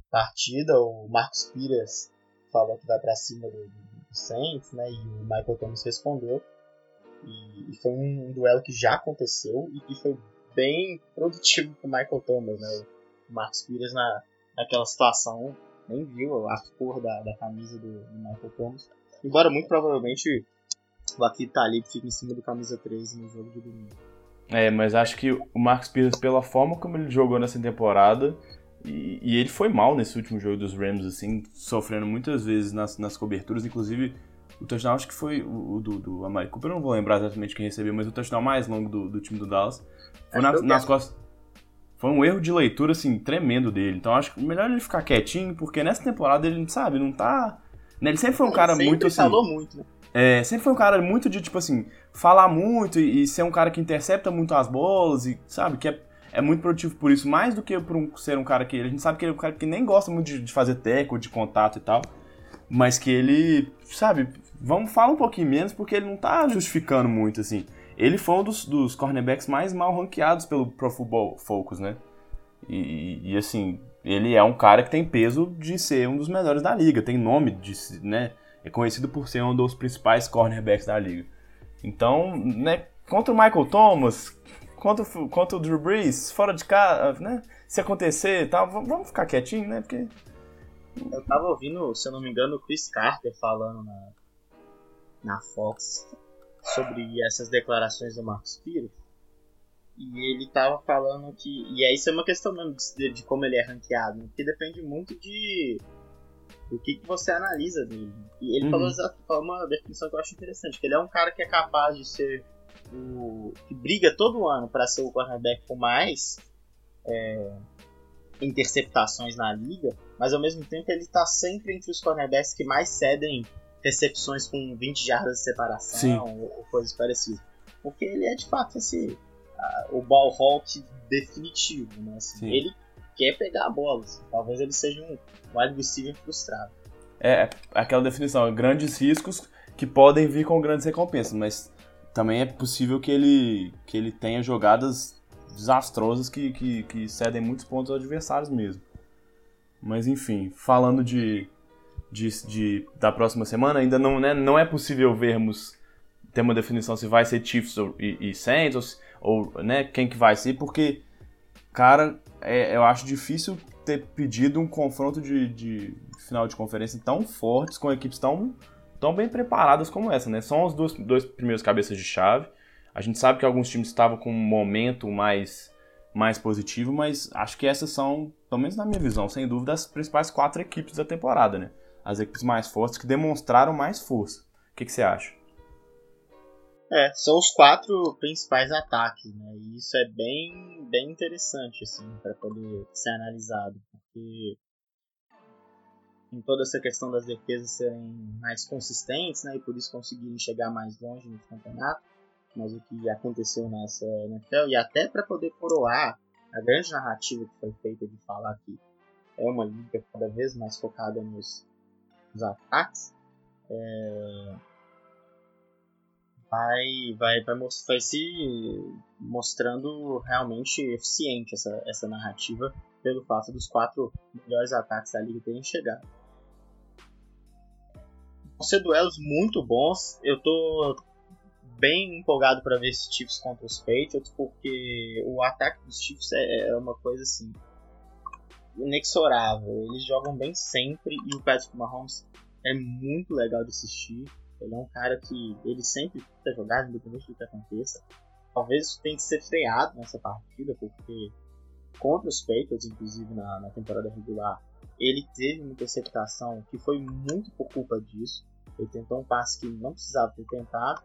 partida. O Marcos Pires falou que vai para cima do, do Saints, né? e o Michael Thomas respondeu. E, e foi um, um, duelo que já aconteceu e que foi bem produtivo para o Michael Thomas. Né? O Marcos Pires, na, naquela situação, nem viu a cor da, da camisa do, do Michael Thomas. Embora muito provavelmente o Akita Talib fica em cima do camisa 13 no jogo de domingo.
É, mas acho que o Marcos Pires, pela forma como ele jogou nessa temporada, e, e, ele foi mal nesse último jogo dos Rams, assim, sofrendo muitas vezes nas, nas coberturas, inclusive o touchdown acho que foi o, do, do Amari Cooper, eu não vou lembrar exatamente quem recebeu, mas o touchdown mais longo do, do time do Dallas foi na, nas costas. Foi um erro de leitura, assim, tremendo dele. Então acho que melhor ele ficar quietinho, porque nessa temporada ele, sabe, não tá. Né, ele sempre foi um cara
sempre
muito assim.
falou muito, né?
É, sempre foi um cara muito de, tipo assim, falar muito e, e, ser um cara que intercepta muito as bolas e, sabe, que é, é muito produtivo por isso, mais do que por um, ser um cara que. A gente sabe que ele é um cara que nem gosta muito de, de fazer teco, de contato e tal, mas que ele, sabe, vamos falar um pouquinho menos porque ele não tá justificando muito, assim. Ele foi um dos, dos cornerbacks mais mal ranqueados pelo Pro Football Focus, né? E, e, assim, ele é um cara que tem peso de ser um dos melhores da liga, tem nome de, né? é conhecido por ser um dos principais cornerbacks da liga. Então, né, contra o Michael Thomas, contra, contra o Drew Brees, fora de casa, né, se acontecer e tal, vamos ficar quietinho, né, porque...
Eu tava ouvindo, se eu não me engano, o Chris Carter falando na, na Fox sobre essas declarações do Marcos Pires. E ele tava falando que. E aí isso é uma questão mesmo de, de como ele é ranqueado, né? porque depende muito de o que, que você analisa dele. E ele uhum. falou uma definição que eu acho interessante, que ele é um cara que é capaz de ser o que briga todo ano para ser o cornerback com mais é, interceptações na liga, mas ao mesmo tempo ele está sempre entre os cornerbacks que mais cedem recepções com 20 jardas de separação ou, ou, coisas parecidas. Porque ele é de fato esse o ball hawk definitivo, né? Assim, ele quer pegar a bola. Assim. Talvez ele seja um wide receiver frustrado.
É, aquela definição, grandes riscos que podem vir com grandes recompensas, mas também é possível que ele, que ele tenha jogadas desastrosas que, que, que cedem muitos pontos aos adversários mesmo. Mas enfim, falando de, de, de, da próxima semana, ainda não, né, não é possível vermos ter uma definição se vai ser Chiefs ou, e, e Saints ou, ou né, quem que vai ser, porque, cara, é, eu acho difícil ter pedido um confronto de, de final de conferência tão fortes com equipes tão, tão bem preparadas como essa, né? São os dois, primeiros cabeças de chave. A gente sabe que alguns times estavam com um momento mais, mais positivo, mas acho que essas são, pelo menos na minha visão, sem dúvida, as principais quatro equipes da temporada, né? As equipes mais fortes que demonstraram mais força. O que, que você acha?
É, são os quatro principais ataques, né? E isso é bem, bem interessante, assim, para poder ser analisado, porque em toda essa questão das defesas serem mais consistentes, né? E por isso conseguirem chegar mais longe no campeonato, mas o que aconteceu nessa NFL, e até para poder coroar a grande narrativa que foi feita de falar que é uma liga cada vez mais focada nos, nos ataques, é, vai, vai, vai, vai se mostrando realmente eficiente essa, essa narrativa pelo fato dos quatro melhores ataques da liga terem chegado. Vão ser duelos muito bons. Eu tô bem empolgado para ver esses Chiefs contra os Patriots, porque o ataque dos Chiefs é, é uma coisa assim inexorável. Eles jogam bem sempre e o Patrick Mahomes é muito legal de assistir. Ele é um cara que ele sempre tenta jogar, independente do que aconteça. Talvez isso tenha que ser freado nessa partida, porque contra os Patriots, inclusive na, na temporada regular, ele teve uma interceptação que foi muito por culpa disso. Ele tentou um passe que não precisava ter tentado,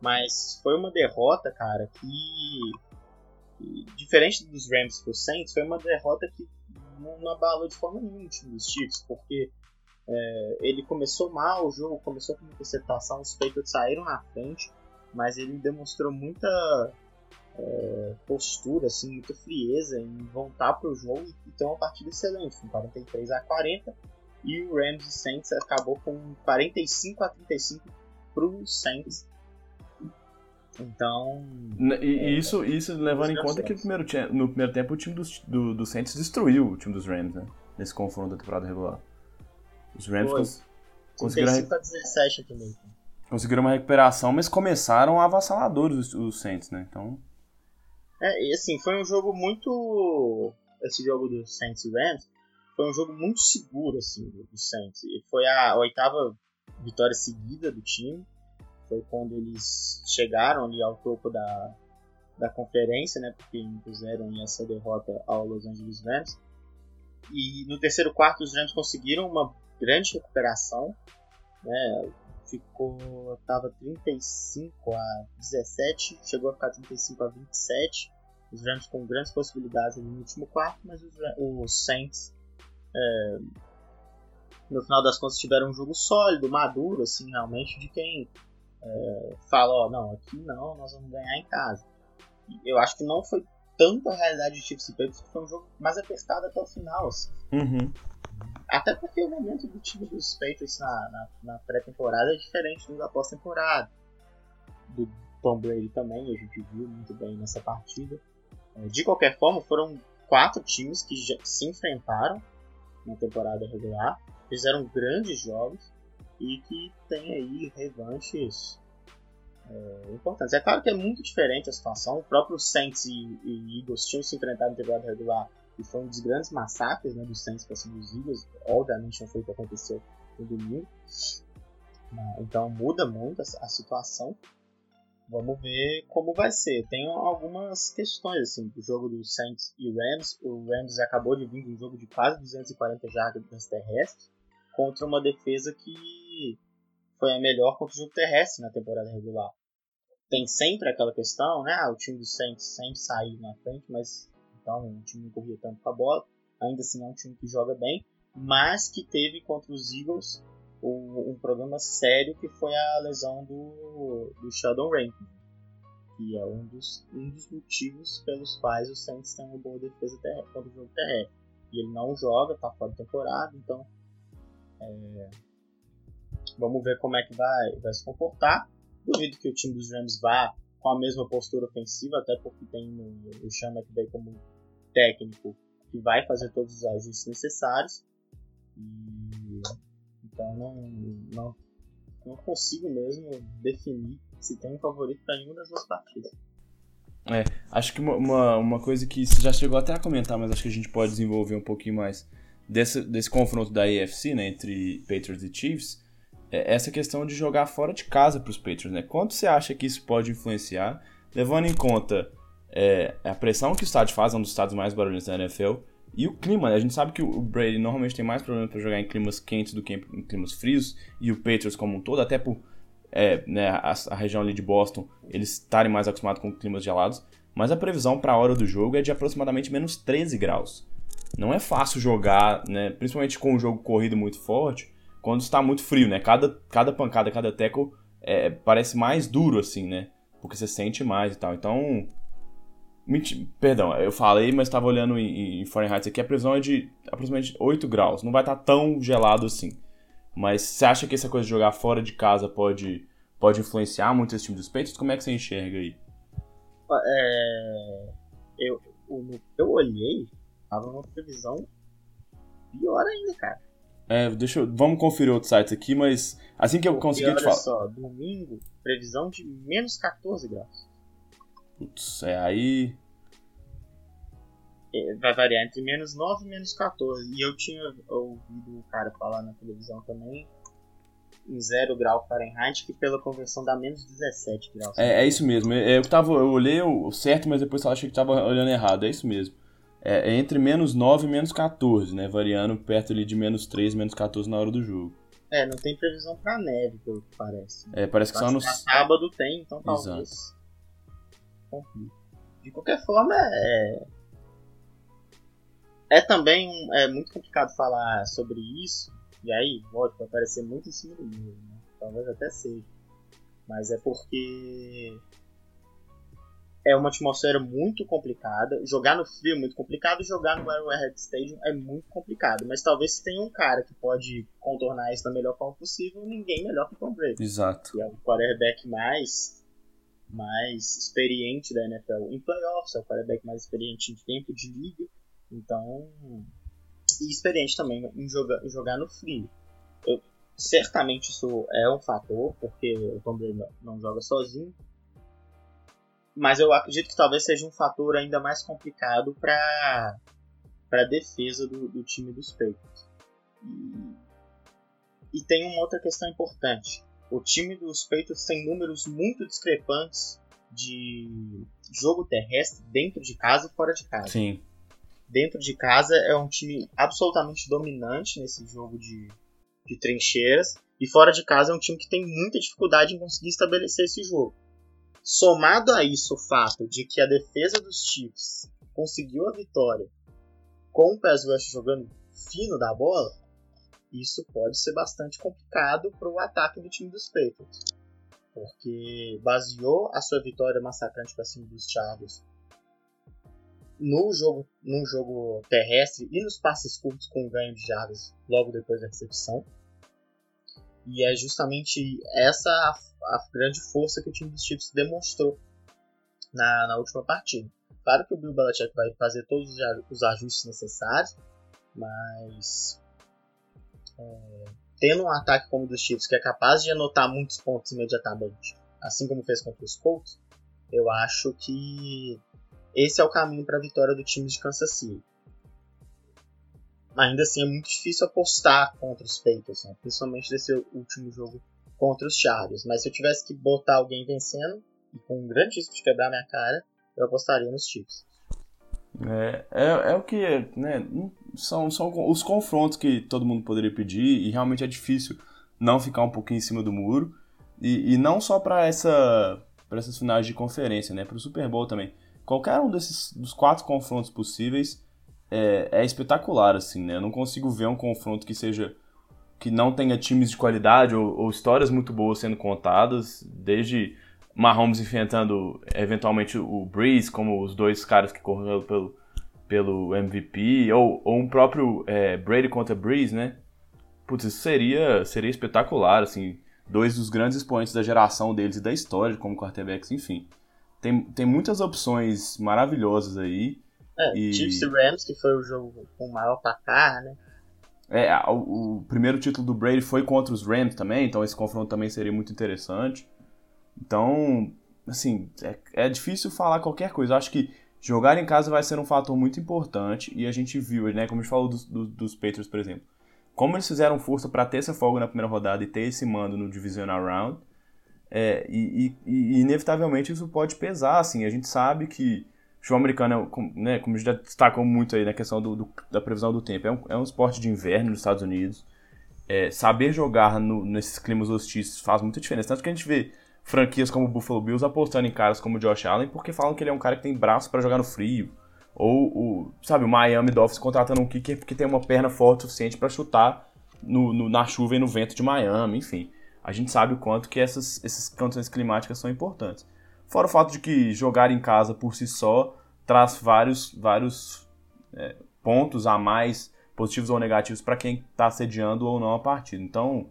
mas foi uma derrota, cara, que, que diferente dos Rams pro Saints, foi uma derrota que não abalou de forma nenhuma o time dos Chiefs, porque é, ele começou mal o jogo, começou com uma interceptação, os Patriots saíram na frente, mas ele demonstrou muita é, postura, assim, muita frieza em voltar para o jogo e ter uma partida excelente, com 43 a 40, e o Rams e Saints acabou com 45 a 35 para os Saints. Então.
E, é, isso, isso levando em conta que no primeiro, no primeiro tempo o time dos, do, do Saints destruiu o time dos Rams, né? Nesse confronto da temporada regular. Os Rams cons conseguiram.
35 a 17 também.
Conseguiram uma recuperação, mas começaram avassaladores os, os Saints, né? Então.
É, e assim, foi um jogo muito. Esse jogo do Saints Rams foi um jogo muito seguro, assim, do Saints. E foi a oitava vitória seguida do time. Foi quando eles chegaram ali ao topo da, da conferência, né? Porque impuseram essa derrota ao Los Angeles Rams. E no terceiro quarto os Rams conseguiram uma grande recuperação, né? Ficou tava 35 a 17, chegou a ficar 35 a 27. Os Rams com grandes possibilidades no último quarto, mas os, os Saints é, no final das contas tiveram um jogo sólido, maduro, assim, realmente, de quem é, fala, ó, não, aqui não, nós vamos ganhar em casa. Eu acho que não foi tanto a realidade de Chiefs e Patriots, foi um jogo mais apertado até o final, assim.
Uhum.
Até porque o momento do time dos Patriots na, na, na pré-temporada é diferente do da pós-temporada. Do Tom Brady também, a gente viu muito bem nessa partida. É, de qualquer forma, foram quatro times que se enfrentaram na temporada regular, fizeram grandes jogos e que tem aí revanches é, importantes. É claro que é muito diferente a situação. O próprio Saints e, e Eagles tinham se enfrentado na temporada regular que foi um dos grandes massacres né, dos Saints para cima dos Eagles. Obviamente não foi o que aconteceu no domingo. Então muda muito a, situação. Vamos ver como vai ser. Tem algumas questões assim do jogo dos Saints e Rams. O Rams acabou de vir de um jogo de quase 240 jardas terrestres contra uma defesa que foi a melhor contra o jogo terrestre na temporada regular. Tem sempre aquela questão, né? Ah, o time dos Saints sempre saiu na frente, mas então o time não corria tanto com a bola. Ainda assim é um time que joga bem, mas que teve contra os Eagles um, um problema sério que foi a lesão do, do Sheldon que é um dos, um dos motivos pelos quais o Saints tem uma boa defesa contra o jogo terrestre. E ele não joga, tá fora de temporada, então é, Vamos ver como é que vai, vai se comportar. Duvido que o time dos Rams vá com a mesma postura ofensiva, até porque tem o Sean McVay como técnico que vai fazer todos os ajustes necessários. E, então não, não, não consigo mesmo definir se tem um favorito para nenhuma das duas partidas.
É, acho que uma, uma coisa que você já chegou até a comentar, mas acho que a gente pode desenvolver um pouquinho mais desse, desse confronto da AFC, né, entre Patriots e Chiefs, é essa questão de jogar fora de casa para os Patriots, né? Quanto você acha que isso pode influenciar, levando em conta é, a pressão que o estádio faz, é um dos estados mais barulhentos da NFL, e o clima, né? A gente sabe que o Brady normalmente tem mais problema para jogar em climas quentes do que em climas frios, e o Patriots como um todo, até por é, né, a, a, região ali de Boston, eles estarem mais acostumados com climas gelados, mas a previsão para a hora do jogo é de aproximadamente menos 13 graus. Não é fácil jogar, né, principalmente com um jogo corrido muito forte, quando está muito frio, né? Cada, cada pancada, cada tackle é, parece mais duro, assim, né? Porque você sente mais e tal. Então, Perdão, eu falei, mas estava olhando em, em Fahrenheit aqui, a previsão é de aproximadamente 8 graus. Não vai estar tá tão gelado assim. Mas você acha que essa coisa de jogar fora de casa pode, pode influenciar muito esse time dos peitos? Como é que você enxerga aí?
É, eu, eu, eu olhei, tava uma previsão pior ainda, cara.
É, deixa eu, vamos conferir outros sites aqui, mas assim que eu conseguir te falar.
só, domingo, previsão de menos 14 graus.
Putz, é aí
é, vai variar entre menos 9 e menos 14. E eu tinha ouvido o cara falar na televisão também em 0 grau Fahrenheit, que pela conversão dá menos 17 graus.
É, é isso mesmo. Eu, tava, eu olhei o certo, mas depois eu achei que estava olhando errado. É isso mesmo. É, é, entre menos 9 e menos 14, né? Variando perto ali de menos 3, menos 14 na hora do jogo.
É, não tem previsão para neve, pelo que parece.
É, parece que só no...
sábado tem, então talvez... Exato. De qualquer forma, é é também é muito complicado falar sobre isso, e aí, lógico, vai parecer muito em cima do muro, né? talvez até seja. Mas é porque é uma atmosfera muito complicada. Jogar no frio é muito complicado, jogar no Arrowhead Stadium é muito complicado. Mas talvez se tenha um cara que pode contornar isso da melhor forma possível, ninguém melhor que o Tom Brady.
Exato.
Que é o quarterback mais mais experiente da NFL em playoffs, é o quarterback mais experiente em tempo de liga. Então, e experiente também em jogar, jogar no frio. Eu, certamente isso é um fator, porque o Tom Brady não, não joga sozinho. Mas eu acredito que talvez seja um fator ainda mais complicado para a defesa do, do, time dos Patriots. E, e tem uma outra questão importante. O time dos Patriots tem números muito discrepantes de jogo terrestre dentro de casa e fora de casa.
Sim
dentro de casa é um time absolutamente dominante nesse jogo de, de trincheiras. E fora de casa é um time que tem muita dificuldade em conseguir estabelecer esse jogo. Somado a isso o fato de que a defesa dos Chiefs conseguiu a vitória com o Pass Rush jogando fino da bola, isso pode ser bastante complicado para o ataque do time dos Patriots. Porque baseou a sua vitória massacrante para cima dos Chargers no jogo, no jogo terrestre e nos passes curtos com ganho de jardas logo depois da recepção. E é justamente essa a, a grande força que o time dos Chiefs demonstrou na, na última partida. Claro que o Bill Belichick vai fazer todos os ajustes necessários, mas tendo um ataque como o dos Chiefs que é capaz de anotar muitos pontos imediatamente, assim como fez contra os Colts, eu acho que esse é o caminho para a vitória do time de Kansas City. Ainda assim, é muito difícil apostar contra os Patriots, né? principalmente nesse último jogo contra os Chargers. Mas se eu tivesse que botar alguém vencendo, e com um grande risco de quebrar minha cara, eu apostaria nos Chiefs.
É, é, é, o que né, são, são os confrontos que todo mundo poderia pedir e realmente é difícil não ficar um pouquinho em cima do muro e, e não só para essa essas finais de conferência, né, para o Super Bowl também qualquer um desses dos quatro confrontos possíveis é, é, espetacular, assim, né? Eu não consigo ver um confronto que seja que não tenha times de qualidade ou, ou histórias muito boas sendo contadas, desde Mahomes enfrentando eventualmente o Breeze, como os dois caras que correram pelo, pelo MVP, ou, ou um próprio é, Brady contra Breeze, né? putz, isso seria, seria espetacular, assim, dois dos grandes expoentes da geração deles e da história como quarterbacks, enfim. Tem, tem muitas opções maravilhosas aí.
É, e... Chiefs e Rams, que foi o jogo com o maior placar, né?
É, o, o, primeiro título do Brady foi contra os Rams também, então esse confronto também seria muito interessante. Então, assim, é, é difícil falar qualquer coisa. Eu acho que jogar em casa vai ser um fator muito importante e a gente viu, né, como a gente falou dos, dos, dos Patriots, por exemplo, como eles fizeram força para ter essa folga na primeira rodada e ter esse mando no Divisional Round, é, e, e, e, inevitavelmente isso pode pesar, assim, a gente sabe que futebol americano, é, né, como a gente já destacou muito aí na questão do, do, da previsão do tempo, é um, é um esporte de inverno nos Estados Unidos. É, saber jogar no, nesses climas hostis faz muita diferença. Tanto que a gente vê franquias como o Buffalo Bills apostando em caras como o Josh Allen porque falam que ele é um cara que tem braço para jogar no frio. Ou, o, sabe, o Miami Dolphins contratando um kicker porque tem uma perna forte o suficiente para chutar no, no, na chuva e no vento de Miami, enfim. A gente sabe o quanto que essas, essas condições climáticas são importantes. Fora o fato de que jogar em casa por si só traz vários, vários é, pontos a mais, positivos ou negativos, para quem está sediando ou não a partida. Então,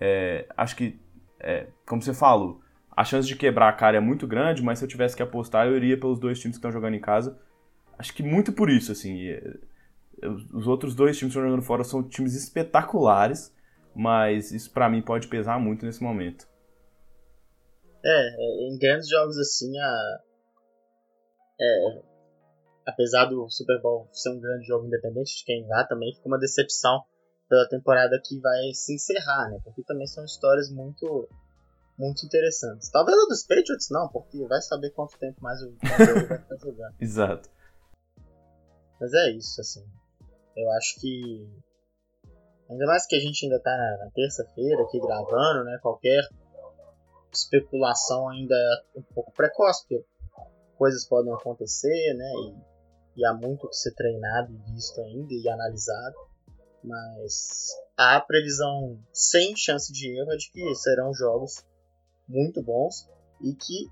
é, acho que, é, como você falou, a chance de quebrar a cara é muito grande, mas se eu tivesse que apostar, eu iria pelos dois times que estão jogando em casa. Acho que muito por isso, assim. É, os outros dois times que estão jogando fora são times espetaculares, mas isso para mim pode pesar muito nesse momento.
É, em grandes jogos assim, a... é, apesar do Super Bowl ser um grande jogo independente de quem vá, também fica uma decepção pela temporada que vai se encerrar, né? Porque também são histórias muito muito interessantes. Talvez a dos Patriots não, porque vai saber quanto tempo mais o Mahomes vai jogando.
Exato.
Mas é isso, assim. Eu acho que ainda mais que a gente ainda tá na, na terça-feira aqui gravando, né? Qualquer especulação ainda é um pouco precoce, porque coisas podem acontecer, né? E, e há muito que ser treinado e visto ainda e analisado. Mas a previsão sem chance de erro é de que serão jogos muito bons e que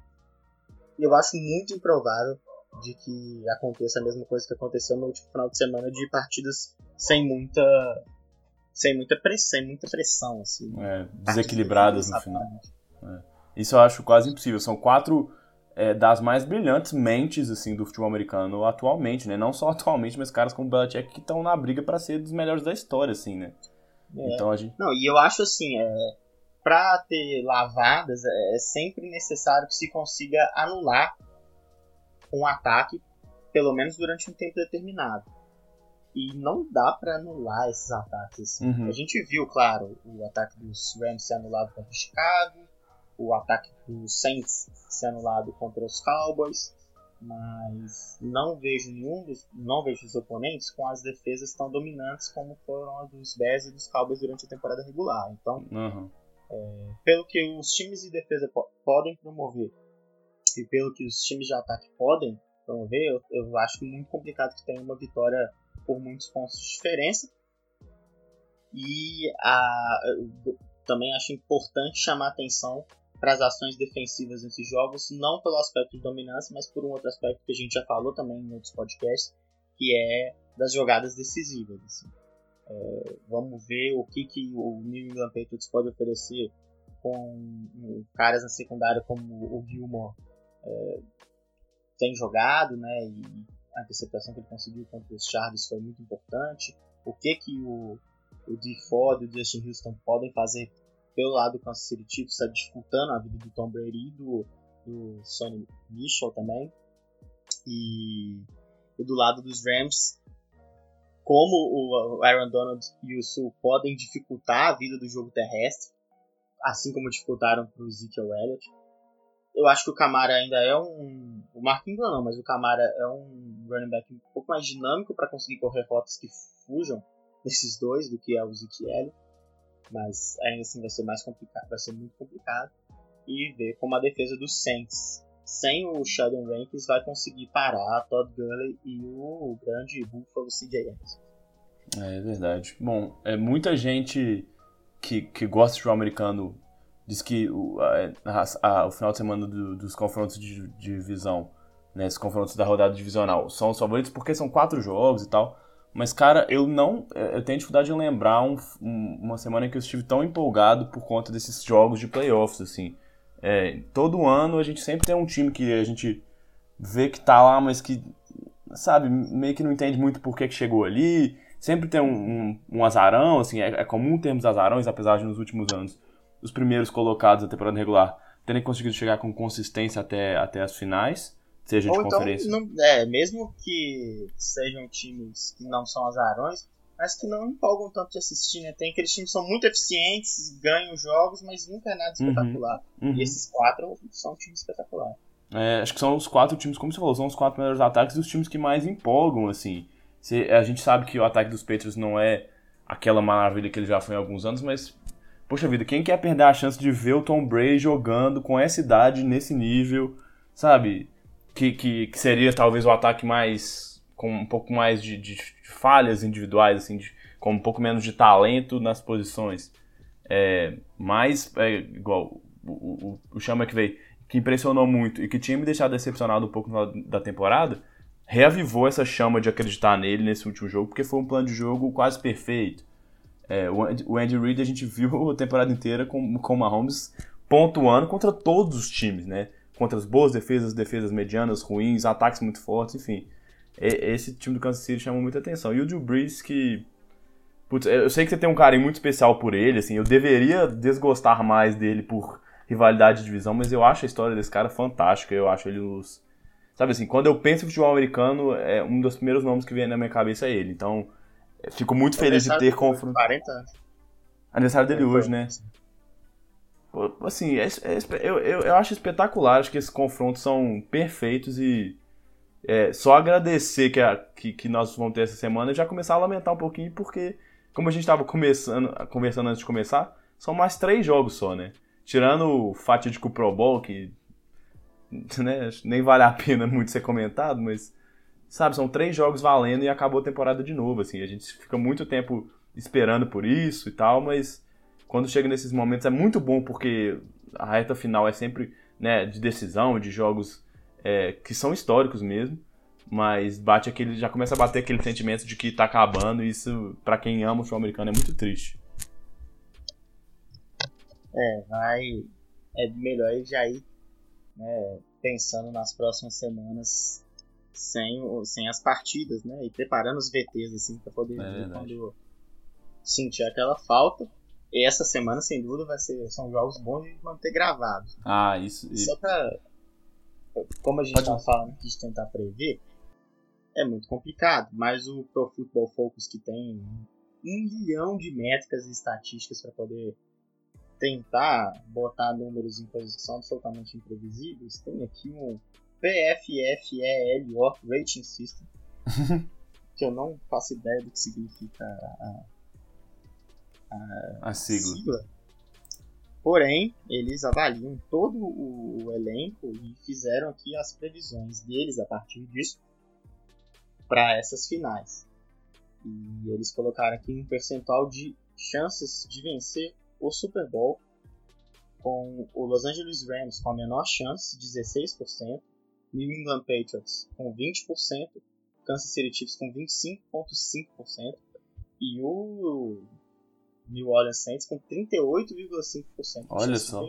eu acho muito improvável de que aconteça a mesma coisa que aconteceu no último final de semana de partidas sem muita sem muita pressão, sem muita pressão assim.
É, desequilibradas no final. É. Isso eu acho quase impossível. São quatro é, das mais brilhantes mentes assim do futebol americano atualmente, né? Não só atualmente, mas caras como o Belichick que estão na briga para ser dos melhores da história, assim, né?
É. Então a gente. Não, e eu acho assim, é, para ter lavadas, é, é sempre necessário que se consiga anular um ataque, pelo menos durante um tempo determinado. E não dá para anular esses ataques. Uhum. A gente viu, claro, o ataque dos Rams ser anulado contra o Chicago, o ataque dos Saints ser anulado contra os Cowboys, mas não vejo nenhum dos, não vejo os oponentes com as defesas tão dominantes como foram as dos Bears e dos Cowboys durante a temporada regular. Então,
uhum.
É, pelo que os times de defesa po podem promover e pelo que os times de ataque podem promover, eu, eu acho muito complicado que tenha uma vitória por muitos pontos de diferença. E a, também acho importante chamar atenção para as ações defensivas nesses jogos, não pelo aspecto de dominância, mas por um outro aspecto que a gente já falou também em outros podcasts, que é das jogadas decisivas. Assim. Vamos ver o que, que o New England Patriots pode oferecer com caras na secundária como o Gilmore é, tem jogado, né? E a interceptação que ele conseguiu contra os Chargers foi muito importante. O que que o, o D. Ford e o Justin Houston podem fazer pelo lado do Kansas City Chiefs, está dificultando a vida do Tom Brady e do, do Sonny Mitchell também. E, e do lado dos Rams, como o Aaron Donald e o Sul podem dificultar a vida do jogo terrestre, assim como dificultaram para o Ezekiel Elliott eu acho que o Camara ainda é um. O Mark Ingram não, mas o Camara é um running back um pouco mais dinâmico para conseguir correr rotas que fujam desses dois do que é o Ezekiel. Mas ainda assim vai ser mais complicado, vai ser muito complicado. E ver como a defesa dos Saints, sem o Sheldon Rankins, vai conseguir parar Todd Gurley e o grande Buffalo CJ Anderson.
É, é verdade. Bom, é muita gente que, que gosta de futebol americano diz que o, a, a, o final de semana do, dos confrontos de, de divisão, né, esses confrontos da rodada divisional, são os favoritos porque são quatro jogos e tal. Mas, cara, eu não. É, eu tenho dificuldade de lembrar um, um, uma semana em que eu estive tão empolgado por conta desses jogos de playoffs, assim. É, todo ano a gente sempre tem um time que a gente vê que tá lá, mas que, sabe, meio que não entende muito por que, que chegou ali. Sempre tem um, um, um azarão, assim, é, é, comum termos azarões, apesar de nos últimos anos os primeiros colocados da temporada regular terem conseguido chegar com consistência até, até as finais seja Ou de então, conferência.
Não, é, mesmo que sejam times que não são azarões, mas que não empolgam tanto de assistir, né? Tem aqueles times que são muito eficientes, ganham jogos, mas nunca é nada uhum. espetacular. Uhum, uhum. E esses quatro são times espetaculares.
É, acho que são os quatro times, como você falou, são os quatro melhores ataques e os times que mais empolgam, assim. a gente sabe que o ataque dos Patriots não é aquela maravilha que ele já foi há alguns anos, mas, poxa vida, quem quer perder a chance de ver o Tom Brady jogando com essa idade, nesse nível, sabe? que, que, que, seria talvez o ataque mais. Com um pouco mais de, de, de falhas individuais, assim, de, com um pouco menos de talento nas posições. É, mais, é, igual o, o, o Chama que veio, que impressionou muito e que tinha me deixado decepcionado um pouco da temporada, reavivou essa chama de acreditar nele nesse último jogo, porque foi um plano de jogo quase perfeito. É, o Andy Reid a gente viu a temporada inteira com, com o Mahomes pontuando contra todos os times, né? contra as boas defesas, defesas medianas, ruins, ataques muito fortes, enfim. Esse time do Kansas City chamou muita atenção. E o Drew Brees, que. Putz, eu sei que você tem um carinho muito especial por ele, assim, eu deveria desgostar mais dele por rivalidade de divisão, mas eu acho a história desse cara fantástica, eu acho ele os. Sabe assim, quando eu penso em futebol americano, é um dos primeiros nomes que vem na minha cabeça é ele. Então, fico muito feliz de ter confronto.
40 anos.
Aniversário dele hoje, né? Assim, é, é, eu, eu, eu acho espetacular, acho que esses confrontos são perfeitos e é, só agradecer que, a, que, que nós vamos ter essa semana e já começar a lamentar um pouquinho, porque, como a gente estava conversando antes de começar, são mais três jogos só, né? Tirando o fatídico Pro Bowl, que né, nem vale a pena muito ser comentado, mas, sabe, são três jogos valendo e acabou a temporada de novo, assim. A gente fica muito tempo esperando por isso e tal, mas quando chega nesses momentos é muito bom porque a reta final é sempre né, de decisão, de jogos é, que são históricos mesmo, mas bate aquele, já começa a bater aquele sentimento de que tá acabando, e isso para quem ama o futebol americano é muito triste.
É, vai é melhor já ir né, pensando nas próximas semanas sem, sem as partidas, né? E preparando os VTs assim para poder é quando sentir aquela falta essa semana, sem dúvida, vai ser, são jogos bons de manter gravados.
Ah, isso.
Só pra. Como a gente tá falando aqui de tentar prever, é muito complicado. Mas o Pro Football Focus, que tem um milhão de métricas e estatísticas para poder tentar botar números em coisas que são absolutamente imprevisíveis, tem aqui um PFFELO Rating System, que eu não faço ideia do que significa a
a, a sigla. sigla.
Porém, eles avaliam todo o, elenco e fizeram aqui as previsões deles a partir disso para essas finais. E eles colocaram aqui um percentual de chances de vencer o Super Bowl com o Los Angeles Rams com a menor chance, 16%, New England Patriots com 20%, Kansas City Chiefs com 25,5% e o New Orleans Saints com 38,5%.
Olha só.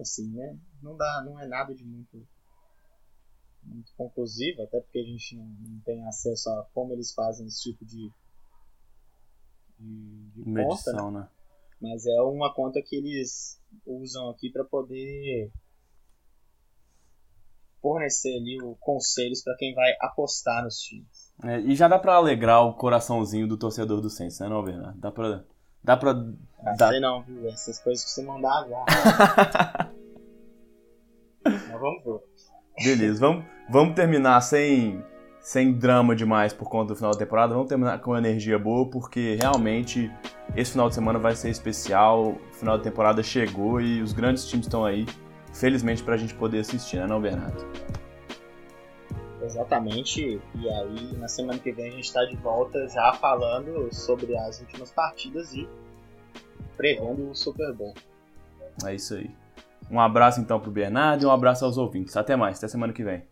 Assim, né? Não, dá, não é nada de muito, muito conclusivo, até porque a gente não, não tem acesso a como eles fazem esse tipo de, de, de
Medição, conta. Né? né?
Mas é uma conta que eles usam aqui para poder fornecer ali o conselhos para quem vai apostar nos times.
É, e já dá pra alegrar o coraçãozinho do torcedor do Saints, né, não, Bernardo? Dá pra. Dá pra.
Ah,
dá...
sei não, viu? Essas coisas que você mandar já. Mas vamos ver.
Beleza, vamos, vamos terminar sem, sem drama demais por conta do final da temporada. Vamos terminar com energia boa, porque realmente esse final de semana vai ser especial. O final da temporada chegou e os grandes times estão aí, felizmente, pra gente poder assistir, né, não, Bernardo?
Exatamente. E aí, na semana que vem, a gente está de volta já falando sobre as últimas partidas e prevendo o Super Bowl.
É isso aí. Um abraço então pro Bernardo e um abraço aos ouvintes. Até mais, até semana que vem.